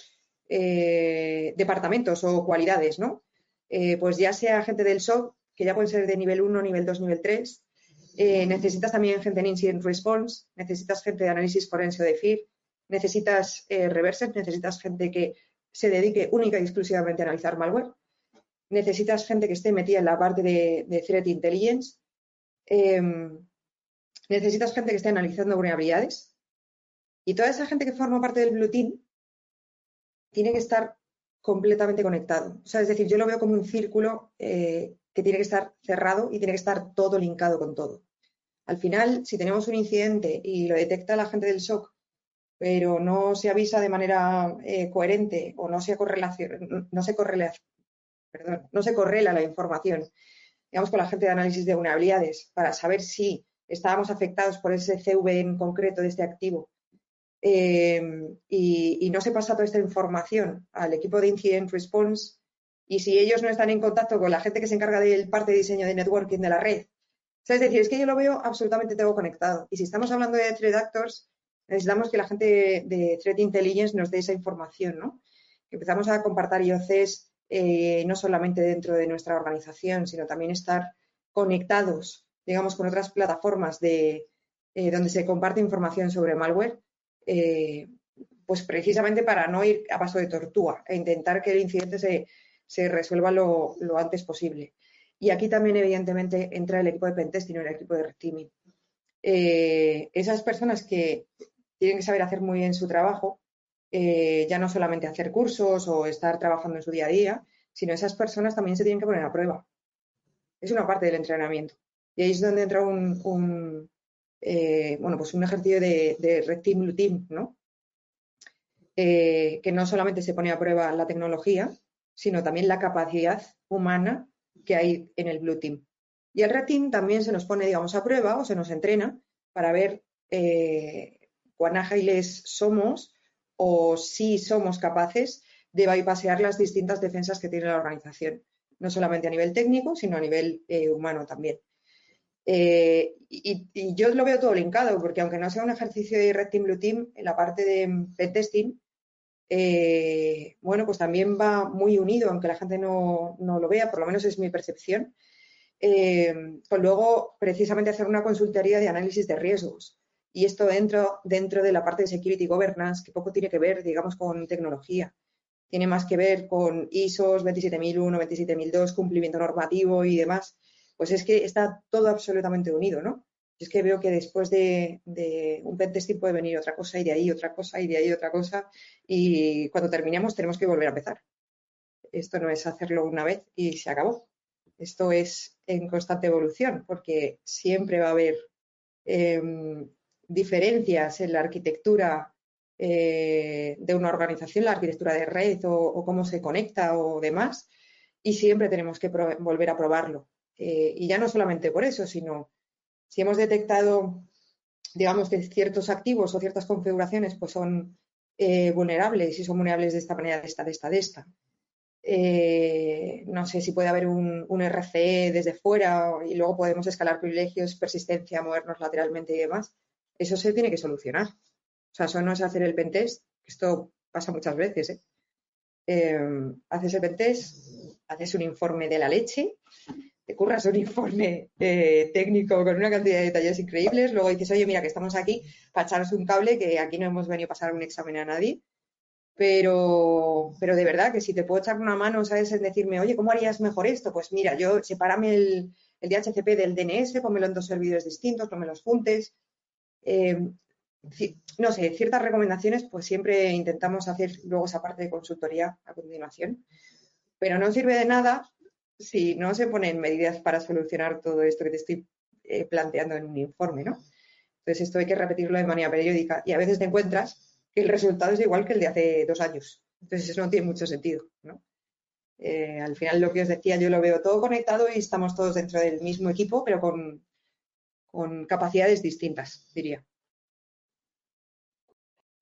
departamentos o cualidades, ¿no? pues ya sea gente del SOC, que ya pueden ser de nivel 1, nivel 2, nivel 3, eh, necesitas también gente en Incident Response, necesitas gente de análisis forense o de FIR, necesitas eh, reverses, necesitas gente que se dedique única y exclusivamente a analizar malware, necesitas gente que esté metida en la parte de, Threat Intelligence, em, necesitas gente que esté analizando vulnerabilidades y toda esa gente que forma parte del Blue Team tiene que estar completamente conectado. O sea, es decir, yo lo veo como un círculo eh, que tiene que estar cerrado y tiene que estar todo linkado con todo. Al final, si tenemos un incidente y lo detecta la gente del SOC, pero no se avisa de manera eh, coherente o no se, no, se no se correla la información, digamos, con la gente de análisis de vulnerabilidades para saber si estábamos afectados por ese CV en concreto de este activo eh, y, y, no se pasa toda esta información al equipo de Incident Response y si ellos no están en contacto con la gente que se encarga del parte de diseño de networking de la red, es decir, es que yo lo veo absolutamente todo conectado. Y si estamos hablando de threat actors, necesitamos que la gente de, Threat Intelligence nos dé esa información, ¿no? Que empezamos a compartir IOCs eh, no solamente dentro de nuestra organización, sino también estar conectados, digamos, con otras plataformas de, eh, donde se comparte información sobre malware, eh, pues precisamente para no ir a paso de tortuga e intentar que el incidente se, resuelva lo antes posible. Y aquí también, evidentemente, entra el equipo de pentesting y el equipo de red teaming. Esas personas que tienen que saber hacer muy bien su trabajo, eh, ya no solamente hacer cursos o estar trabajando en su día a día, sino esas personas también se tienen que poner a prueba. Es una parte del entrenamiento. Y ahí es donde entra un, eh, bueno, pues un ejercicio de, red team, blue team, ¿no? que no solamente se pone a prueba la tecnología, sino también la capacidad humana que hay en el Blue Team. Y el Red Team también se nos pone, digamos, a prueba o se nos entrena para ver eh, cuán ágiles somos o si somos capaces de bypassear las distintas defensas que tiene la organización, no solamente a nivel técnico, sino a nivel eh, humano también. Eh, y, yo lo veo todo linkado, porque aunque no sea un ejercicio de Red Team Blue Team, en la parte de pentesting bueno, pues también va muy unido, aunque la gente no, lo vea, por lo menos es mi percepción. eh, con luego precisamente hacer una consultoría de análisis de riesgos. Y esto dentro, dentro de la parte de security governance, que poco tiene que ver, digamos, con tecnología. Tiene más que ver con ISOs 27001, 27002, cumplimiento normativo y demás. Pues es que está todo absolutamente unido, ¿no? es que veo que después de, un pentesting puede venir otra cosa y de ahí otra cosa y de ahí otra cosa. Y cuando terminemos tenemos que volver a empezar. Esto no es hacerlo una vez y se acabó. Esto es en constante evolución porque siempre va a haber em, diferencias en la arquitectura eh, de una organización, la arquitectura de red o, cómo se conecta o demás, y siempre tenemos que volver a probarlo. Eh, y ya no solamente por eso, sino si hemos detectado, digamos, que ciertos activos o ciertas configuraciones pues son eh, vulnerables y son vulnerables de esta manera, de esta, de esta, de esta. No sé si puede haber un, RCE desde fuera y luego podemos escalar privilegios, persistencia, movernos lateralmente y demás. Eso se tiene que solucionar. O sea, eso no es hacer el pentest, esto pasa muchas veces. ¿eh? haces el pentest, haces un informe de la leche te curras un informe eh, técnico con una cantidad de detalles increíbles, luego dices, oye, mira, que estamos aquí para echaros un cable, que aquí no hemos venido a pasar un examen a nadie, pero, pero de verdad que si te puedo echar una mano, ¿sabes? En decirme, oye, ¿cómo harías mejor esto? Pues mira, yo sepárame el, el DHCP del DNS, pónmelo en dos servidores distintos, no me los juntes. Eh, no sé, ciertas recomendaciones, pues siempre intentamos hacer luego esa parte de consultoría a continuación. Pero no sirve de nada si no se ponen medidas para solucionar todo esto que te estoy eh, planteando en un informe, ¿no? Entonces, esto hay que repetirlo de manera periódica y a veces te encuentras que el resultado es igual que el de hace dos años. Entonces, eso no tiene mucho sentido, ¿no? Eh, al final, lo que os decía, yo lo veo todo conectado y estamos todos dentro del mismo equipo, pero con, con capacidades distintas, diría.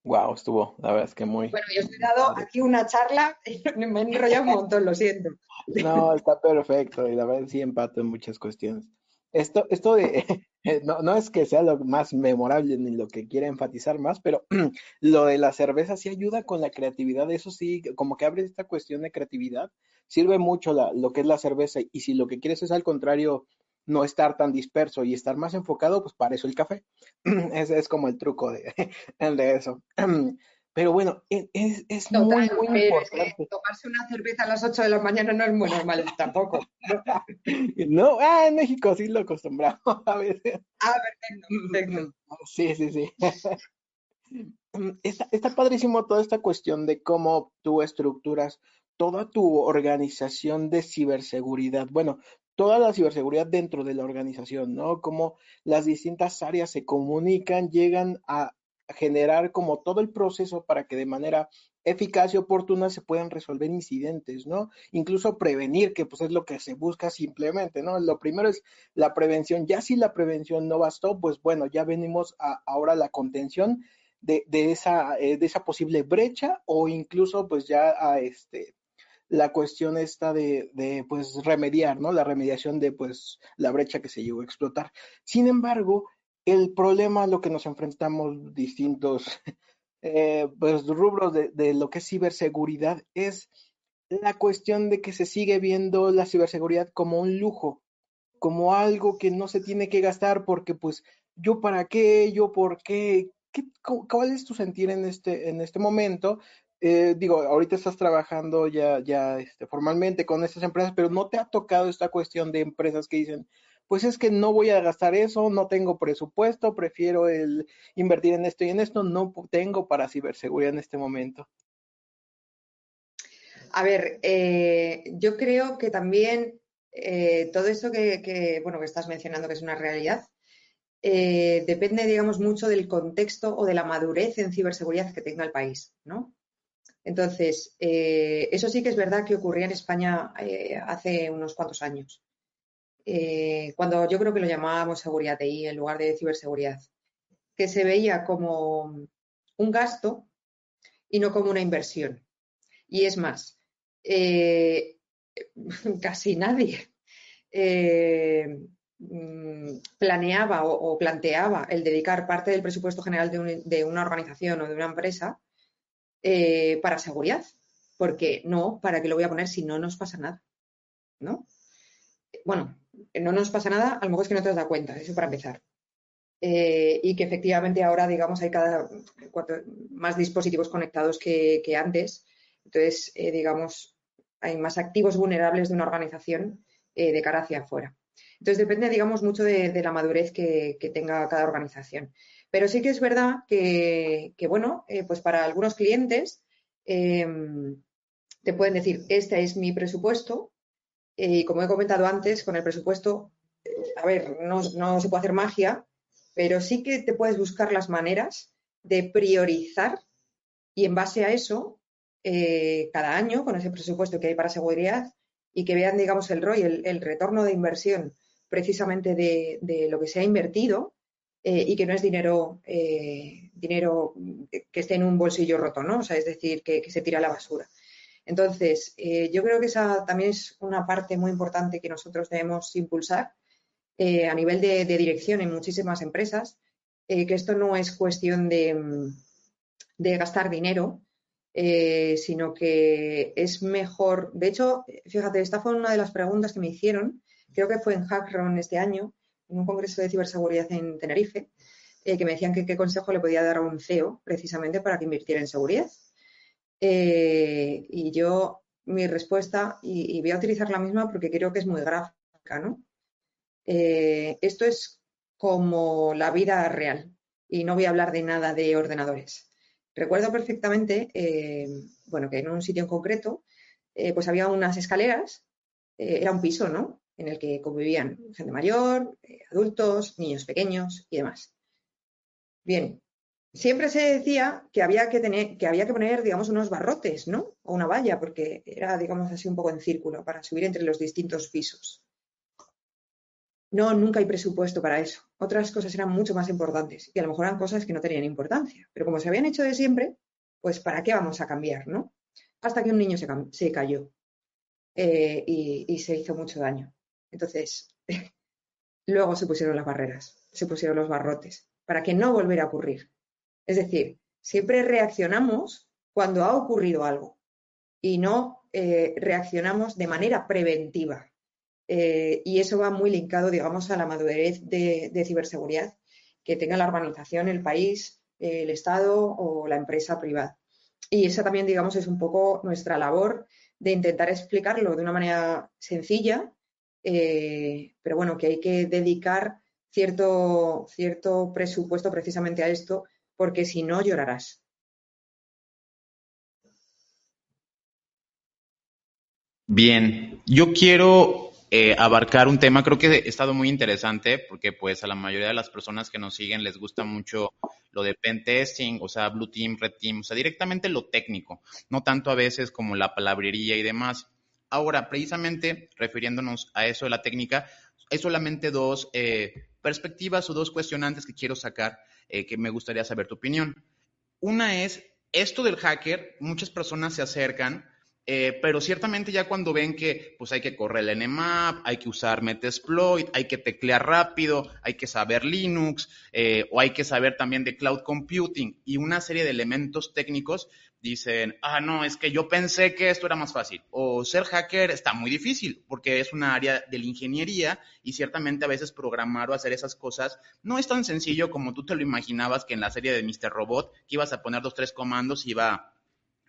Wow, estuvo, la verdad es que muy. Bueno, yo os he dado aquí una charla, [laughs] me he enrollado un montón, lo siento. No, está perfecto, y la verdad sí empato en muchas cuestiones. Esto, esto de, [laughs] no, no es que sea lo más memorable ni lo que quiera enfatizar más, pero [clears throat] lo de la cerveza sí ayuda con la creatividad, eso sí, como que abre esta cuestión de creatividad, sirve mucho la, lo que es la cerveza, y si lo que quieres es al contrario, no estar tan disperso y estar más enfocado, pues para eso el café. [clears throat] Ese es como el truco de, [laughs] de eso. [clears throat] Pero bueno, e, es, es muy, muy importante. tomarse una cerveza a las 8 de la mañana no es muy normal [laughs] tampoco. No, ah, en México sí lo acostumbramos [laughs] a veces. Ah, perfecto, [clears throat] Sí, sí, sí. Está, está padrísimo toda esta cuestión de cómo tú estructuras toda tu organización de ciberseguridad. Bueno, toda la ciberseguridad dentro de la organización, ¿no? Cómo las distintas áreas se comunican, llegan a generar como todo el proceso para que de manera eficaz y oportuna se puedan resolver incidentes, ¿no? Incluso prevenir, que pues es lo que se busca simplemente, ¿no? Lo primero es la prevención. Ya si la prevención no bastó, pues bueno, ya venimos a ahora la contención de, de esa, eh, de esa posible brecha o incluso pues ya a este la cuestión esta de, pues remediar, ¿no? La remediación de pues la brecha que se llegó a explotar. Sin embargo, el problema a lo que nos enfrentamos distintos [laughs] eh, pues rubros de, de lo que es ciberseguridad es la cuestión de que se sigue viendo la ciberseguridad como un lujo, como algo que no se tiene que gastar porque pues yo para qué, yo por qué, ¿Qué, ¿cuál es tu sentir en este, en este momento? Eh, digo, ahorita estás trabajando ya, ya este, formalmente con estas empresas, pero no te ha tocado esta cuestión de empresas que dicen, pues es que no voy a gastar eso, no tengo presupuesto, prefiero el invertir en esto y en esto, no tengo para ciberseguridad en este momento. A ver, eh, yo creo que también eh, todo eso que, bueno, que estás mencionando que es una realidad, depende, digamos, mucho del contexto o de la madurez en ciberseguridad que tenga el país, ¿no? Entonces, eh, eso sí que es verdad que ocurría en España eh, hace unos cuantos años, eh, cuando yo creo que lo llamábamos seguridad TI en lugar de ciberseguridad, que se veía como un gasto y no como una inversión. Y es más, [laughs] casi nadie mm, planeaba o, planteaba el dedicar parte del presupuesto general de una organización o de una empresa eh, para seguridad. Porque no, ¿para qué lo voy a poner si no nos pasa nada? ¿No? Bueno, no nos pasa nada, a lo mejor es que no te das cuenta, eso para empezar. Eh, y que efectivamente ahora, digamos, hay cada más dispositivos conectados que, antes. Entonces, eh, digamos, hay más activos vulnerables de una organización de cara hacia afuera. Entonces, depende, digamos, mucho de, la madurez que, tenga cada organización. Pero sí que es verdad que, bueno, pues para algunos clientes em, te pueden decir, este es mi presupuesto, y como he comentado antes, con el presupuesto, a ver, no, no se puede hacer magia, pero sí que te puedes buscar las maneras de priorizar y en base a eso, eh, cada año, con ese presupuesto que hay para seguridad, y que vean, digamos, el ROI, el, retorno de inversión precisamente de, lo que se ha invertido eh, y que no es dinero, eh, dinero que esté en un bolsillo roto, ¿no? O sea, es decir, que, se tira a la basura. Entonces, yo creo que esa también es una parte muy importante que nosotros debemos impulsar eh, a nivel de, dirección en muchísimas empresas, eh, que esto no es cuestión de, mm, gastar dinero, eh, sino que es mejor. De hecho, fíjate, esta fue una de las preguntas que me hicieron, creo que fue en Hackron este año, en un congreso de ciberseguridad en Tenerife, que me decían que qué consejo le podía dar a un CEO precisamente para que invirtiera en seguridad. y yo, mi respuesta, y, voy a utilizar la misma porque creo que es muy gráfica, ¿no? Eh, esto es como la vida real y no voy a hablar de nada de ordenadores. Recuerdo perfectamente, eh, bueno, que en un sitio en concreto, eh, pues había unas escaleras, era un piso, ¿no? En el que convivían gente mayor, adultos, niños pequeños y demás. Bien, siempre se decía que había que tener, que había que poner, digamos, unos barrotes, ¿no? O una valla, porque era, digamos, así un poco en círculo para subir entre los distintos pisos. No, nunca hay presupuesto para eso. Otras cosas eran mucho más importantes y a lo mejor eran cosas que no tenían importancia. Pero como se habían hecho de siempre, pues ¿para qué vamos a cambiar, no? Hasta que un niño se, cayó eh, y, se hizo mucho daño. Entonces, [laughs] luego se pusieron las barreras, se pusieron los barrotes, para que no volviera a ocurrir. Es decir, siempre reaccionamos cuando ha ocurrido algo y no eh, reaccionamos de manera preventiva. Eh, y eso va muy linkado, digamos, a la madurez de, ciberseguridad que tenga la organización, el país, el Estado o la empresa privada. Y esa también, digamos, es un poco nuestra labor de intentar explicarlo de una manera sencilla, eh, pero bueno, que hay que dedicar cierto, cierto presupuesto precisamente a esto, porque si no llorarás. Bien, yo quiero eh, abarcar un tema, creo que ha estado muy interesante porque pues a la mayoría de las personas que nos siguen les gusta mucho lo de pentesting, o sea, blue team, red team, o sea, directamente lo técnico, no tanto a veces como la palabrería y demás. Ahora, precisamente refiriéndonos a eso de la técnica, hay solamente dos eh, perspectivas o dos cuestionantes que quiero sacar eh, que me gustaría saber tu opinión. Una es, esto del hacker, muchas personas se acercan eh, pero ciertamente ya cuando ven que pues hay que correr el Nmap, hay que usar Metasploit, hay que teclear rápido, hay que saber Linux o hay que saber también de cloud computing y una serie de elementos técnicos, dicen, ah, no, es que yo pensé que esto era más fácil. O ser hacker está muy difícil porque es una área de la ingeniería y ciertamente a veces programar o hacer esas cosas no es tan sencillo como tú te lo imaginabas que en la serie de Mr. Robot, que ibas a poner dos, tres comandos y iba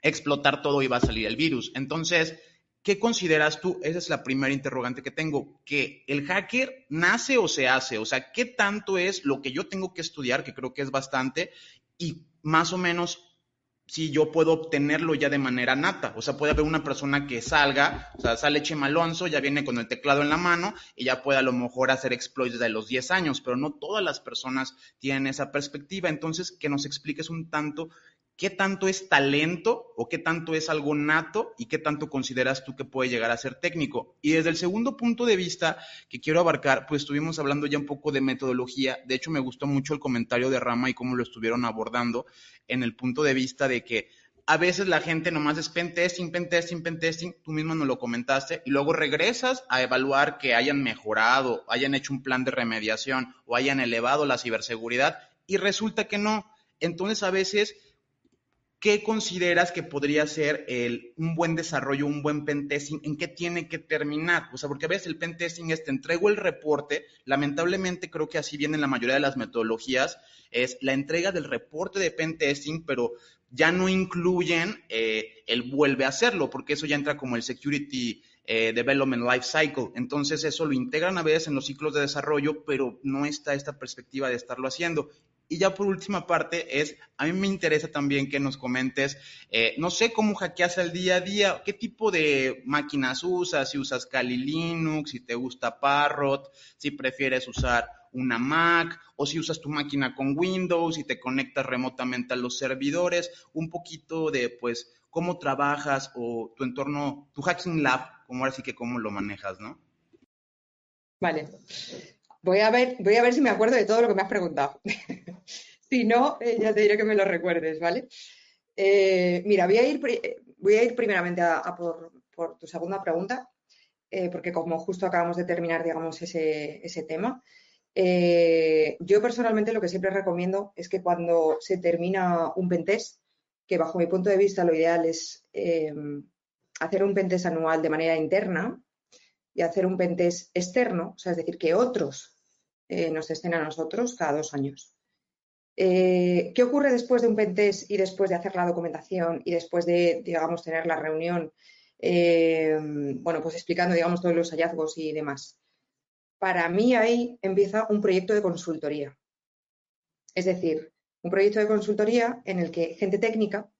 explotar todo y va a salir el virus. Entonces, ¿qué consideras tú? Esa es la primera interrogante que tengo, que el hacker nace o se hace, o sea, ¿qué tanto es lo que yo tengo que estudiar, que creo que es bastante, y más o menos si yo puedo obtenerlo ya de manera nata. O sea, puede haber una persona que salga, o sea, sale Chema Alonso, ya viene con el teclado en la mano y ya puede a lo mejor hacer exploits de los 10 años, pero no todas las personas tienen esa perspectiva. Entonces, que nos expliques un tanto qué tanto es talento o qué tanto es algo nato y qué tanto consideras tú que puede llegar a ser técnico. Y desde el segundo punto de vista que quiero abarcar, pues estuvimos hablando ya un poco de metodología. De hecho, me gustó mucho el comentario de Rama y cómo lo estuvieron abordando en el punto de vista de que a veces la gente nomás es pentesting, pentesting, pentesting, tú mismo nos lo comentaste, y luego regresas a evaluar que hayan mejorado, hayan hecho un plan de remediación o hayan elevado la ciberseguridad, y resulta que no. Entonces, a veces ¿qué consideras que podría ser el, un buen desarrollo, un buen pentesting? ¿En qué tiene que terminar? O sea, porque a veces el pentesting es, te entrego el reporte, lamentablemente creo que así viene la mayoría de las metodologías, es la entrega del reporte de pentesting, pero ya no incluyen eh, el vuelve a hacerlo, porque eso ya entra como el security eh, development life cycle. Entonces eso lo integran a veces en los ciclos de desarrollo, pero no está esta perspectiva de estarlo haciendo. Y ya por última parte es, a mí me interesa también que nos comentes, eh, no sé cómo hackeas el día a día, qué tipo de máquinas usas, si usas Kali Linux, si te gusta Parrot, si prefieres usar una Mac o si usas tu máquina con Windows y te conectas remotamente a los servidores, un poquito de pues cómo trabajas o tu entorno, tu hacking lab, como ahora sí que cómo lo manejas, ¿no? Vale. Voy a ver, voy a ver si me acuerdo de todo lo que me has preguntado. [laughs] si no, eh, ya te diré que me lo recuerdes, ¿vale? Eh, mira, voy a ir, voy a ir primeramente a, por, tu segunda pregunta, eh, porque como justo acabamos de terminar, digamos, ese, ese tema, yo personalmente lo que siempre recomiendo es que cuando se termina un pentest, que bajo mi punto de vista lo ideal es hacer un pentest anual de manera interna y hacer un pentest externo, o sea, es decir, que otros eh, nos estén a nosotros cada dos años. Eh, ¿Qué ocurre después de un pentest y después de hacer la documentación y después de, digamos, tener la reunión, eh, bueno, pues explicando, digamos, todos los hallazgos y demás? Para mí ahí empieza un proyecto de consultoría. Es decir, un proyecto de consultoría en el que gente técnica,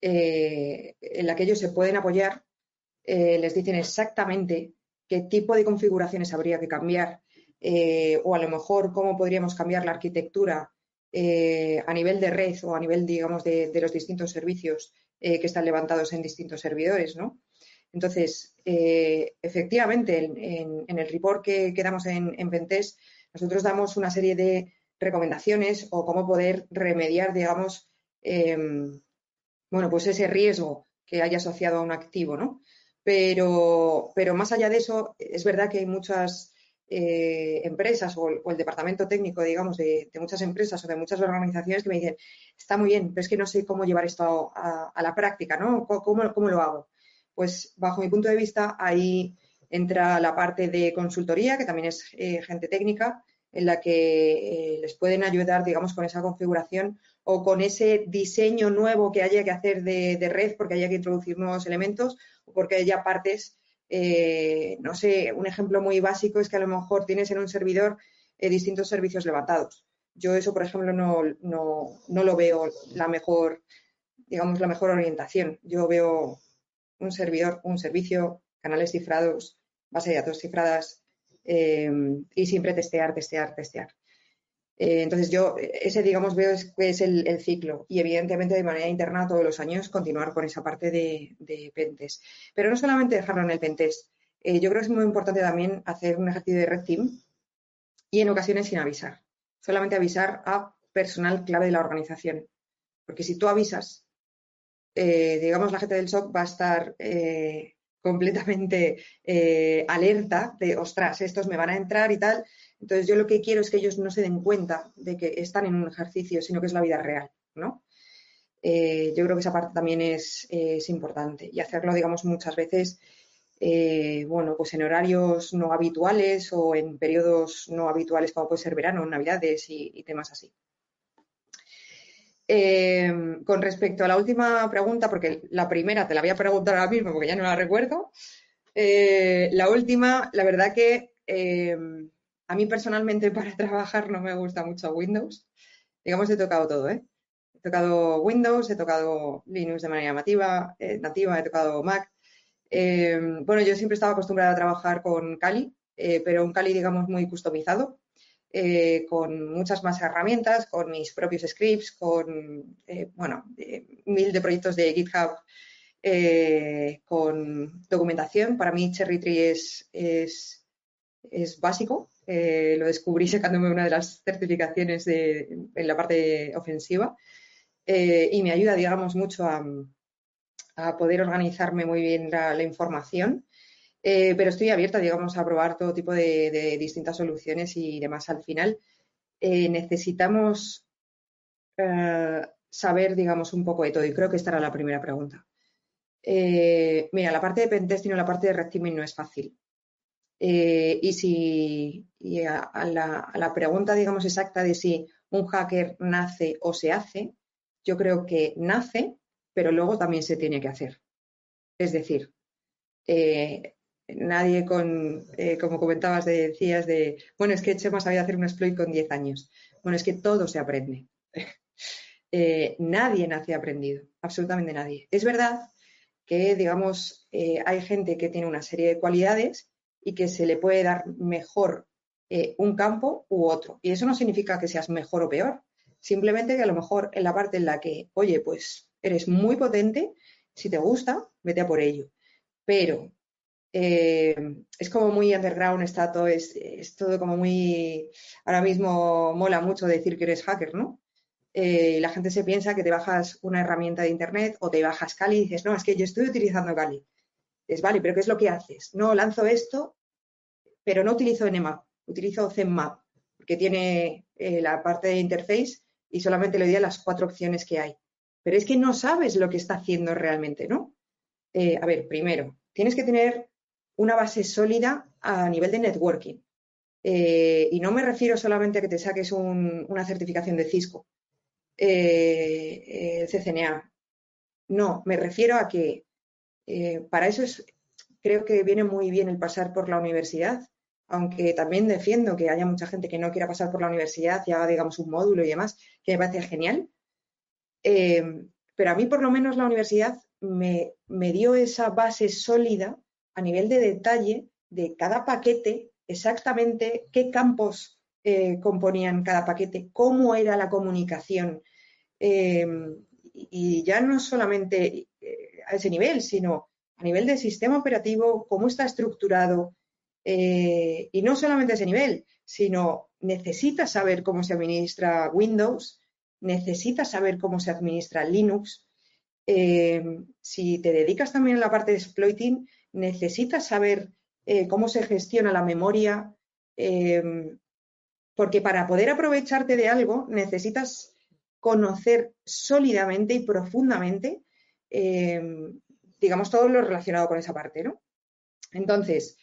en la que ellos se pueden apoyar, les dicen exactamente qué tipo de configuraciones habría que cambiar, eh, o a lo mejor cómo podríamos cambiar la arquitectura eh, a nivel de red o a nivel, digamos, de, los distintos servicios eh, que están levantados en distintos servidores, ¿no? Entonces, efectivamente, en, el report que, damos en, en Pentest, nosotros damos una serie de recomendaciones o cómo poder remediar, digamos, em, bueno, pues ese riesgo que haya asociado a un activo, ¿no? Pero, pero más allá de eso, es verdad que hay muchas eh, empresas o el, departamento técnico, digamos, de, muchas empresas o de muchas organizaciones que me dicen, está muy bien, pero es que no sé cómo llevar esto a, la práctica, ¿no? ¿Cómo, ¿Cómo, lo hago? Pues bajo mi punto de vista, ahí entra la parte de consultoría, que también es eh, gente técnica, en la que eh, les pueden ayudar, digamos, con esa configuración o con ese diseño nuevo que haya que hacer de, red porque haya que introducir nuevos elementos porque haya partes eh, no sé, un ejemplo muy básico es que a lo mejor tienes en un servidor eh, distintos servicios levantados. Yo eso, por ejemplo, no, no, no, lo veo la mejor, digamos, la mejor orientación. Yo veo un servidor, un servicio, canales cifrados, base de datos cifradas eh, y siempre testear, testear, testear. Eh, entonces yo, ese digamos, veo es, es el, ciclo y evidentemente de manera interna todos los años continuar con esa parte de, de Pentes. Pero no solamente dejarlo en el Pentes. Eh, yo creo que es muy importante también hacer un ejercicio de red team y en ocasiones sin avisar. Solamente avisar a personal clave de la organización. Porque si tú avisas, eh, digamos, la gente del SOC va a estar completamente alerta de, ostras, estos me van a entrar y tal, entonces, yo lo que quiero es que ellos no se den cuenta de que están en un ejercicio, sino que es la vida real, ¿no? Eh, yo creo que esa parte también es, importante y hacerlo, digamos, muchas veces, eh, bueno, pues en horarios no habituales o en periodos no habituales como puede ser verano, navidades y, temas así. Eh, con respecto a la última pregunta, porque la primera te la voy a preguntar ahora mismo porque ya no la recuerdo, la última, la verdad que a mí personalmente [laughs] para trabajar no me gusta mucho Windows. Digamos, he tocado todo, ¿eh? He tocado Windows, he tocado Linux de manera nativa, eh, nativa he tocado Mac. Eh, bueno, yo siempre estaba acostumbrada a trabajar con Kali, eh, pero un Kali, digamos, muy customizado, con muchas más herramientas, con mis propios scripts, con, bueno, mil de proyectos de GitHub, con documentación. Para mí Cherry Tree es, es, es básico eh, lo descubrí sacándome una de las certificaciones en la parte ofensiva eh, y me ayuda, digamos, mucho a, poder organizarme muy bien la, información. Eh, pero estoy abierta, digamos, a probar todo tipo de, distintas soluciones y demás. Al final necesitamos saber, digamos, un poco de todo. Y creo que esta era la primera pregunta. Mira, la parte de pentesting o la parte de red no es fácil. Eh, y si a, la, pregunta, digamos, exacta de si un hacker nace o se hace, yo creo que nace, pero luego también se tiene que hacer. Es decir, eh, nadie con, como comentabas, decías de, bueno, es que Chema sabía hacer un exploit con 10 años. Bueno, es que todo se aprende. [laughs] nadie nace aprendido, absolutamente nadie. Es verdad que, digamos, eh, hay gente que tiene una serie de cualidades y que se le puede dar mejor eh, un campo u otro. Y eso no significa que seas mejor o peor, simplemente que a lo mejor en la parte en la que, oye, pues eres muy potente, si te gusta, vete a por ello. Pero eh, es como muy underground, está todo, es, es, todo como muy, ahora mismo mola mucho decir que eres hacker, ¿no? Eh, la gente se piensa que te bajas una herramienta de Internet o te bajas Kali y dices, no, es que yo estoy utilizando Kali. Es vale, pero ¿qué es lo que haces? No, lanzo esto, pero no utilizo Nmap, utilizo Zenmap, porque tiene eh, la parte de interface y solamente le doy a las cuatro opciones que hay. Pero es que no sabes lo que está haciendo realmente, ¿no? Eh, a ver, primero, tienes que tener una base sólida a nivel de networking. y no me refiero solamente a que te saques una certificación de Cisco, eh, CCNA. No, me refiero a que eh, para eso es, creo que viene muy bien el pasar por la universidad, aunque también defiendo que haya mucha gente que no quiera pasar por la universidad y haga, digamos, un módulo y demás, que me parece genial. Eh, pero a mí, por lo menos, la universidad me, dio esa base sólida a nivel de detalle de cada paquete, exactamente qué campos eh, componían cada paquete, cómo era la comunicación. Y ya no solamente a ese nivel, sino a nivel del sistema operativo, cómo está estructurado. y no solamente a ese nivel, sino necesitas saber cómo se administra Windows, necesitas saber cómo se administra Linux. si te dedicas también a la parte de exploiting, necesitas saber cómo se gestiona la memoria, porque para poder aprovecharte de algo necesitas conocer sólidamente y profundamente, eh, digamos, todo lo relacionado con esa parte, ¿no? Entonces,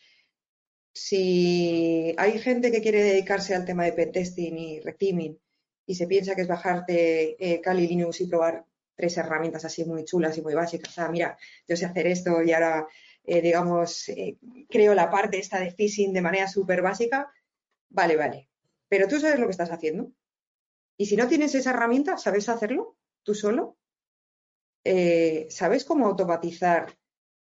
si hay gente que quiere dedicarse al tema de pentesting y rectiming y se piensa que es bajarte eh, Kali Linux y probar tres herramientas así muy chulas y muy básicas, ah, mira, yo sé hacer esto y ahora, eh, digamos, creo la parte esta de phishing de manera súper básica, vale, vale, pero tú sabes lo que estás haciendo. Y si no tienes esa herramienta, ¿sabes hacerlo tú solo? Eh, ¿Sabes cómo automatizar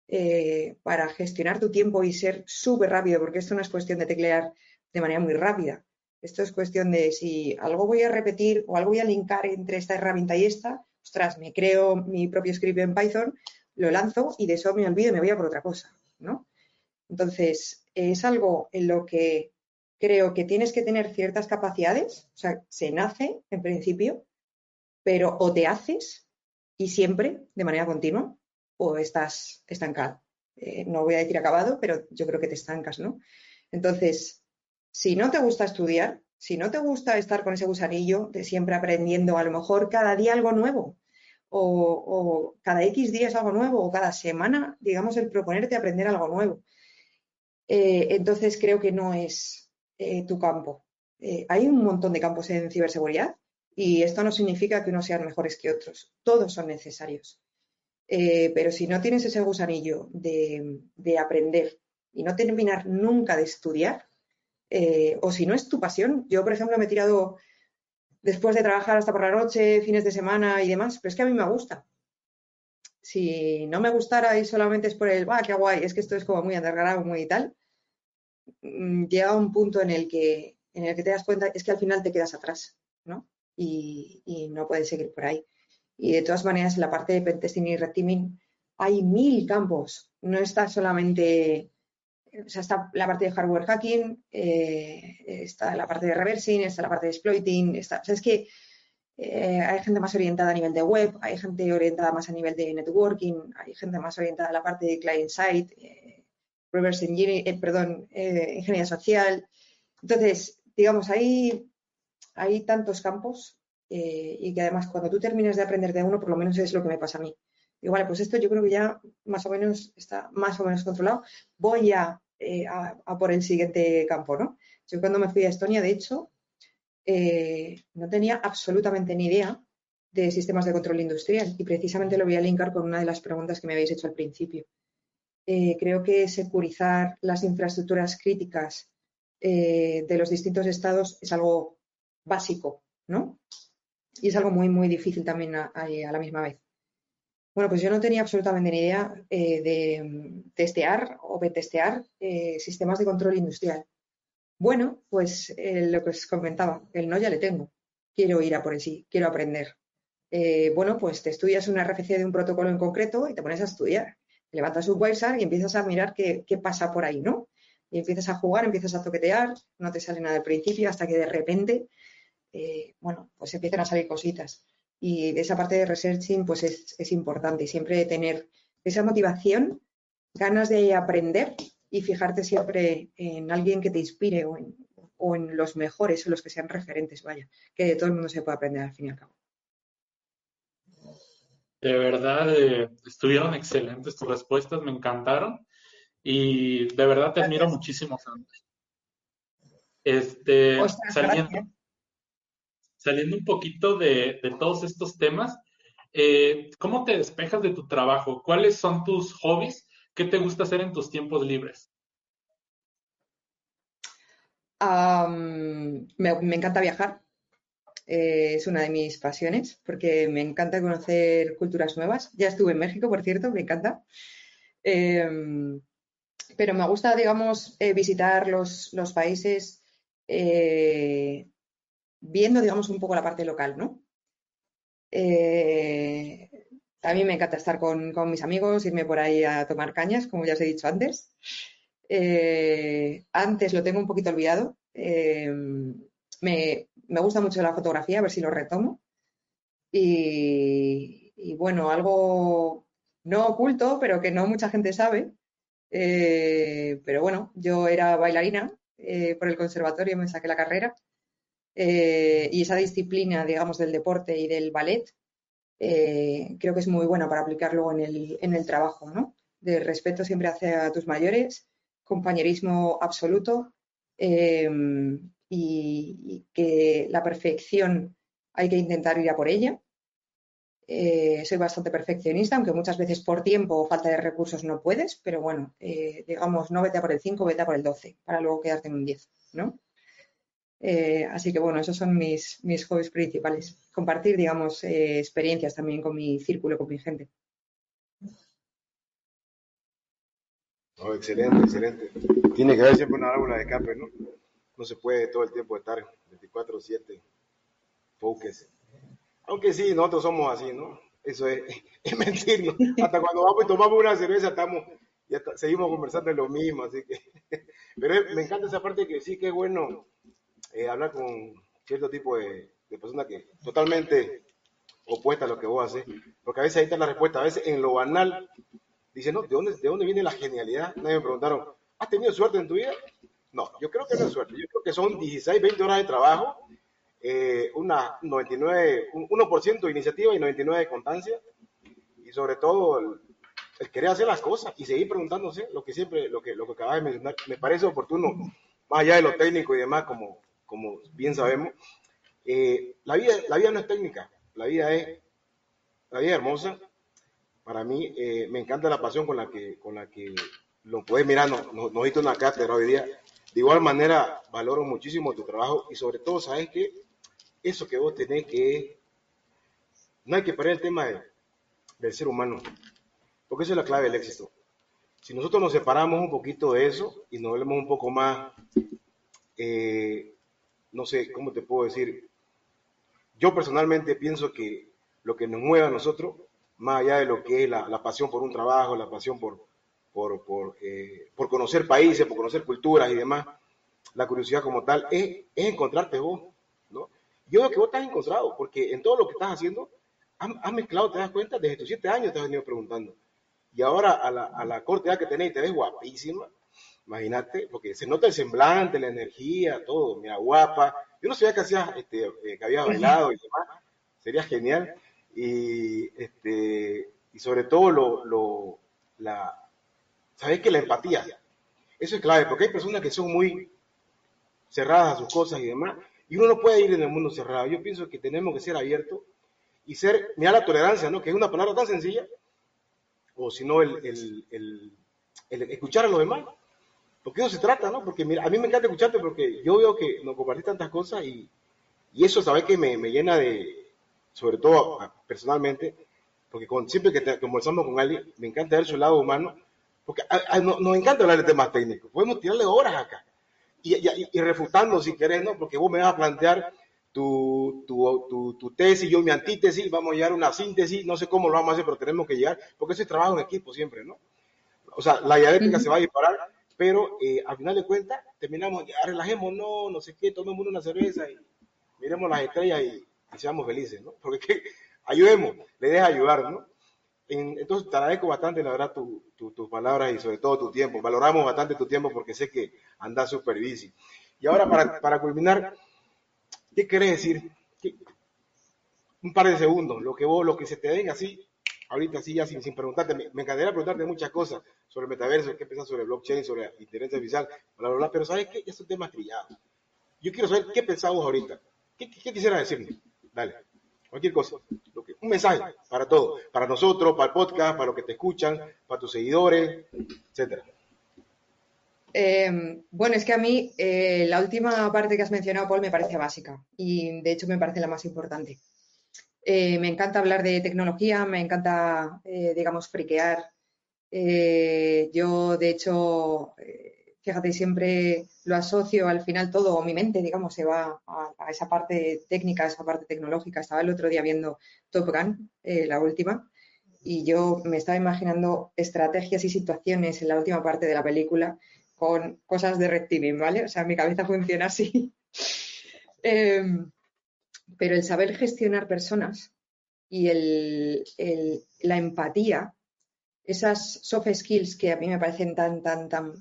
eh, para gestionar tu tiempo y ser súper rápido? Porque esto no es cuestión de teclear de manera muy rápida. Esto es cuestión de si algo voy a repetir o algo voy a linkar entre esta herramienta y esta, ostras, me creo mi propio script en Python, lo lanzo y de eso me olvido y me voy a por otra cosa, ¿no? Entonces, es algo en lo que creo que tienes que tener ciertas capacidades, o sea, se nace en principio, pero o te haces y siempre, de manera continua, o estás estancado. Eh, no voy a decir acabado, pero yo creo que te estancas, ¿no? Entonces, si no te gusta estudiar, si no te gusta estar con ese gusanillo de siempre aprendiendo, a lo mejor cada día algo nuevo, o, cada X días algo nuevo, o cada semana, digamos, el proponerte aprender algo nuevo. Eh, entonces creo que no es, eh, tu campo. Hay un montón de campos en ciberseguridad y esto no significa que unos sean mejores que otros. Todos son necesarios. Eh, pero si no tienes ese gusanillo de, aprender y no terminar nunca de estudiar, o si no es tu pasión, yo por ejemplo me he tirado después de trabajar hasta por la noche, fines de semana y demás, pero es que a mí me gusta. Si no me gustara y solamente es por el, va, qué guay, es que esto es como muy underground, muy tal, Mm, llega un punto en el que en el que te das cuenta es que al final te quedas atrás, ¿no? Y, no puedes seguir por ahí. Y de todas maneras, en la parte de pentesting y red teaming hay mil campos. No está solamente, o sea, está la parte de hardware hacking, eh, está la parte de reversing, está la parte de exploiting, está, o sea, es que eh, hay gente más orientada a nivel de web, hay gente orientada más a nivel de networking, hay gente más orientada a la parte de client side, eh, reverse engineering, perdón, ingeniería social. Entonces, digamos, hay, hay tantos campos eh, y que además cuando tú terminas de aprender de uno, por lo menos es lo que me pasa a mí. Digo, vale, pues esto yo creo que ya más o menos está más o menos controlado. Voy a, eh, a, por el siguiente campo, ¿no? Yo cuando me fui a Estonia, de hecho, eh, no tenía absolutamente ni idea de sistemas de control industrial y precisamente lo voy a linkar con una de las preguntas que me habéis hecho al principio. creo que securizar las infraestructuras críticas de los distintos estados es algo básico, ¿no? Y es algo muy, muy difícil también a, la misma vez. Bueno, pues yo no tenía absolutamente ni idea eh, de mm, testear o de testear eh, sistemas de control industrial. Bueno, pues eh, lo que os comentaba, el no ya le tengo. Quiero ir a por el sí, quiero aprender. bueno, pues te estudias una RFC de un protocolo en concreto y te pones a estudiar. levantas un WireSAR y empiezas a mirar qué, qué pasa por ahí, ¿no? Y empiezas a jugar, empiezas a toquetear, no te sale nada al principio hasta que de repente eh, bueno, pues empiezan a salir cositas. Y esa parte de researching, pues es, importante. Siempre tener esa motivación, ganas de aprender y fijarte siempre en alguien que te inspire o en, los mejores o los que sean referentes, vaya, que de todo el mundo se puede aprender al fin y al cabo. De verdad, eh, estuvieron excelentes tus respuestas, me encantaron y de verdad te admiro muchísimo, Este, saliendo, saliendo un poquito de, todos estos temas, eh, ¿cómo te despejas de tu trabajo? ¿Cuáles son tus hobbies? ¿Qué te gusta hacer en tus tiempos libres? me, encanta viajar. Eh, es una de mis pasiones porque me encanta conocer culturas nuevas. Ya estuve en México, por cierto, me encanta. Em, pero me gusta, digamos, eh, visitar los, los países viendo, digamos, un poco la parte local, ¿no? Eh, me encanta estar con, mis amigos, irme por ahí a tomar cañas, como ya os he dicho antes. Eh, antes lo tengo un poquito olvidado. Eh, me, gusta mucho la fotografía, a ver si lo retomo. Y, y bueno, algo no oculto, pero que no mucha gente sabe. pero bueno, yo era bailarina por el conservatorio, me saqué la carrera eh, y esa disciplina, digamos, del deporte y del ballet, eh, creo que es muy buena para aplicarlo en el, en el trabajo, ¿no? De respeto siempre hacia tus mayores, compañerismo absoluto em, y, que la perfección hay que intentar ir a por ella. Eh, soy bastante perfeccionista, aunque muchas veces por tiempo o falta de recursos no puedes, pero bueno, digamos, no vete a por el 5, vete a por el 12, para luego quedarte en un 10, ¿no? Eh, así que bueno, esos son mis, mis hobbies principales. Compartir, digamos, eh, experiencias también con mi círculo, con mi gente. excelente, excelente. Tiene que haber siempre una válvula de escape, ¿no? No se puede todo el tiempo estar 24-7 focus. Aunque sí, nosotros somos así, ¿no? Eso es, [laughs] es mentir, Hasta cuando vamos y tomamos una cerveza estamos, ya seguimos conversando en lo mismo, así que... [laughs] Pero me encanta esa parte que sí es bueno eh, hablar con cierto tipo de, de personas que totalmente opuesta a lo que vos haces, porque a veces ahí está la respuesta, a veces en lo banal, dice, no, ¿de dónde, ¿de dónde viene la genialidad? Nadie me preguntaron, ¿has tenido suerte en tu vida? No, yo creo que no es suerte, yo creo que son 16, 20 horas de trabajo, eh, una 99, 1% de iniciativa y 99% de constancia, y sobre todo el, querer hacer las cosas y seguir preguntándose lo que siempre, lo que, lo que acabas de mencionar, me parece oportuno, más allá de lo técnico y demás, como, como bien sabemos. Eh, la, vida, la vida no es técnica, la vida es, la vida hermosa. Para mí eh, me encanta la pasión con la que, con la que lo puedes mirar, nos, nos, nos una cátedra hoy día. De igual manera, valoro muchísimo tu trabajo y sobre todo, sabes que eso que vos tenés que no hay que perder el tema del ser humano, porque eso es la clave del éxito. Si nosotros nos separamos un poquito de eso y nos volvemos un poco más eh, no sé, ¿cómo te puedo decir? Yo personalmente pienso que lo que nos mueve a nosotros, más allá de lo que es la, pasión por un trabajo, la pasión por, por, eh, por, conocer países, por conocer culturas y demás, la curiosidad como tal, es, encontrarte vos, ¿no? Yo creo que vos estás encontrado, porque en todo lo que estás haciendo, has, mezclado, te das cuenta, desde tus siete años te has venido preguntando. Y ahora a la, a la corte edad que tenés, te ves guapísima, Imagínate, porque se nota el semblante, la energía, todo, mira, guapa. Yo no sabía que hacías, este, eh, que habías bailado y demás. Sería genial. Y, este, y sobre todo lo, lo, la, ¿sabes que La empatía. Eso es clave, porque hay personas que son muy cerradas a sus cosas y demás, y uno no puede ir en el mundo cerrado. Yo pienso que tenemos que ser abiertos y ser, mira la tolerancia, ¿no? Que es una palabra tan sencilla, o si no, el, el, el, el, escuchar a los demás. Porque eso se trata, ¿no? Porque mira, a mí me encanta escucharte porque yo veo que nos compartís tantas cosas y, y eso, ¿sabes? Que me, me llena de, sobre todo personalmente, porque con, siempre que conversamos con alguien, me encanta ver su lado humano, porque nos encanta hablar de temas técnicos. Podemos tirarle horas acá. Y, y, refutando si querés, ¿no? Porque vos me vas a plantear tu, tu, tu, tu, tesis, yo mi antítesis, vamos a llegar a una síntesis, no sé cómo lo vamos a hacer, pero tenemos que llegar, porque eso es trabajo en equipo siempre, ¿no? O sea, la dialéctica se va a disparar, pero eh, al final de cuentas terminamos, ya relajemos, no, no sé qué, tomemos una cerveza y miremos las estrellas y, seamos felices, ¿no? Porque [laughs] ayudemos, le deja ayudar, ¿no? entonces te agradezco bastante, la verdad, tus palabras y sobre todo tu tiempo. Valoramos bastante tu tiempo porque sé que andas súper busy. Y ahora, para, para culminar, ¿qué querés decir? Un par de segundos, lo que vos, lo que se te den así, ahorita así ya sin, preguntarte, me, encantaría preguntarte muchas cosas sobre el metaverso, qué piensas sobre blockchain, sobre inteligencia artificial, bla, bla, bla, pero ¿sabes qué? Ya son temas trillados. Yo quiero saber qué pensamos ahorita. ¿Qué, qué, quisiera decirme? Dale, cualquier cosa un mensaje para todos, para nosotros, para el podcast, para los que te escuchan, para tus seguidores, etcétera. Em, bueno, es que a mí eh, la última parte que has mencionado, Paul, me parece básica y de hecho me parece la más importante. Eh, me encanta hablar de tecnología, me encanta, eh, digamos, friquear. yo, de hecho, fíjate, siempre lo asocio al final todo, o mi mente, digamos, se va a, esa parte técnica, a esa parte tecnológica. Estaba el otro día viendo Top Gun, eh, la última, y yo me estaba imaginando estrategias y situaciones en la última parte de la película con cosas de red ¿vale? O sea, mi cabeza funciona así. [laughs] Pero el saber gestionar personas y el, la empatía, esas soft skills que a mí me parecen tan, tan, tan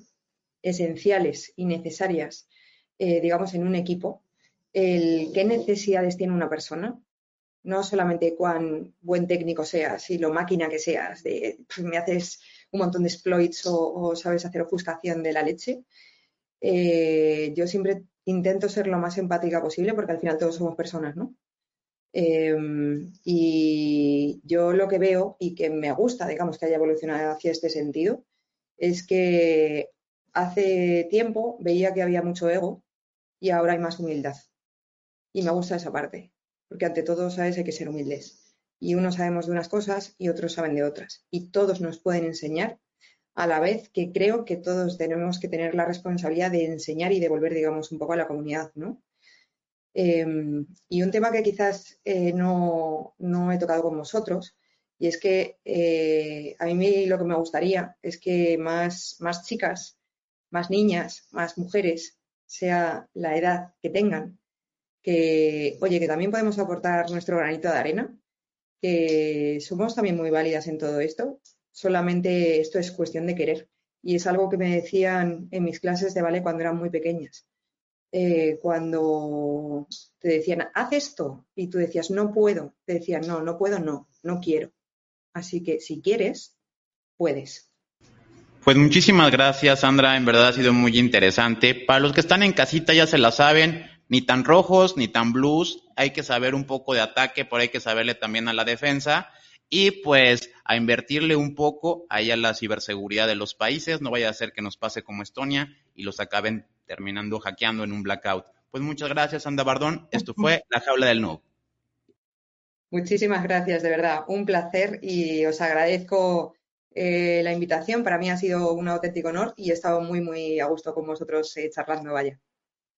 esenciales y necesarias, eh, digamos, en un equipo, el qué necesidades tiene una persona, no solamente cuán buen técnico seas y lo máquina que seas, de pues, me haces un montón de exploits o, sabes hacer ofuscación de la leche. Eh, yo siempre intento ser lo más empática posible porque al final todos somos personas, ¿no? Em, y yo lo que veo y que me gusta, digamos, que haya evolucionado hacia este sentido, es que hace tiempo veía que había mucho ego y ahora hay más humildad. Y me gusta esa parte, porque ante todo, sabes, hay que ser humildes. Y unos sabemos de unas cosas y otros saben de otras. Y todos nos pueden enseñar, a la vez que creo que todos tenemos que tener la responsabilidad de enseñar y devolver, digamos, un poco a la comunidad, ¿no? Em, y un tema que quizás eh, no, no, he tocado con vosotros, y es que eh, a mí lo que me gustaría es que más, más chicas más niñas, más mujeres, sea la edad que tengan, que, oye, que también podemos aportar nuestro granito de arena, que somos también muy válidas en todo esto, solamente esto es cuestión de querer. Y es algo que me decían en mis clases de ballet cuando eran muy pequeñas. Eh, cuando te decían, haz esto, y tú decías, no puedo, te decían, no, no puedo, no, no quiero. Así que si quieres, puedes. Pues muchísimas gracias, Sandra. En verdad ha sido muy interesante. Para los que están en casita ya se la saben, ni tan rojos ni tan blues. Hay que saber un poco de ataque, pero hay que saberle también a la defensa. Y pues a invertirle un poco ahí a la ciberseguridad de los países. No vaya a ser que nos pase como Estonia y los acaben terminando hackeando en un blackout. Pues muchas gracias, Sandra Bardón. Esto fue La Jaula del No. Muchísimas gracias, de verdad. Un placer y os agradezco eh, la invitación. Para mí ha sido un auténtico honor y he estado muy, muy a gusto con vosotros eh, charlando, vaya.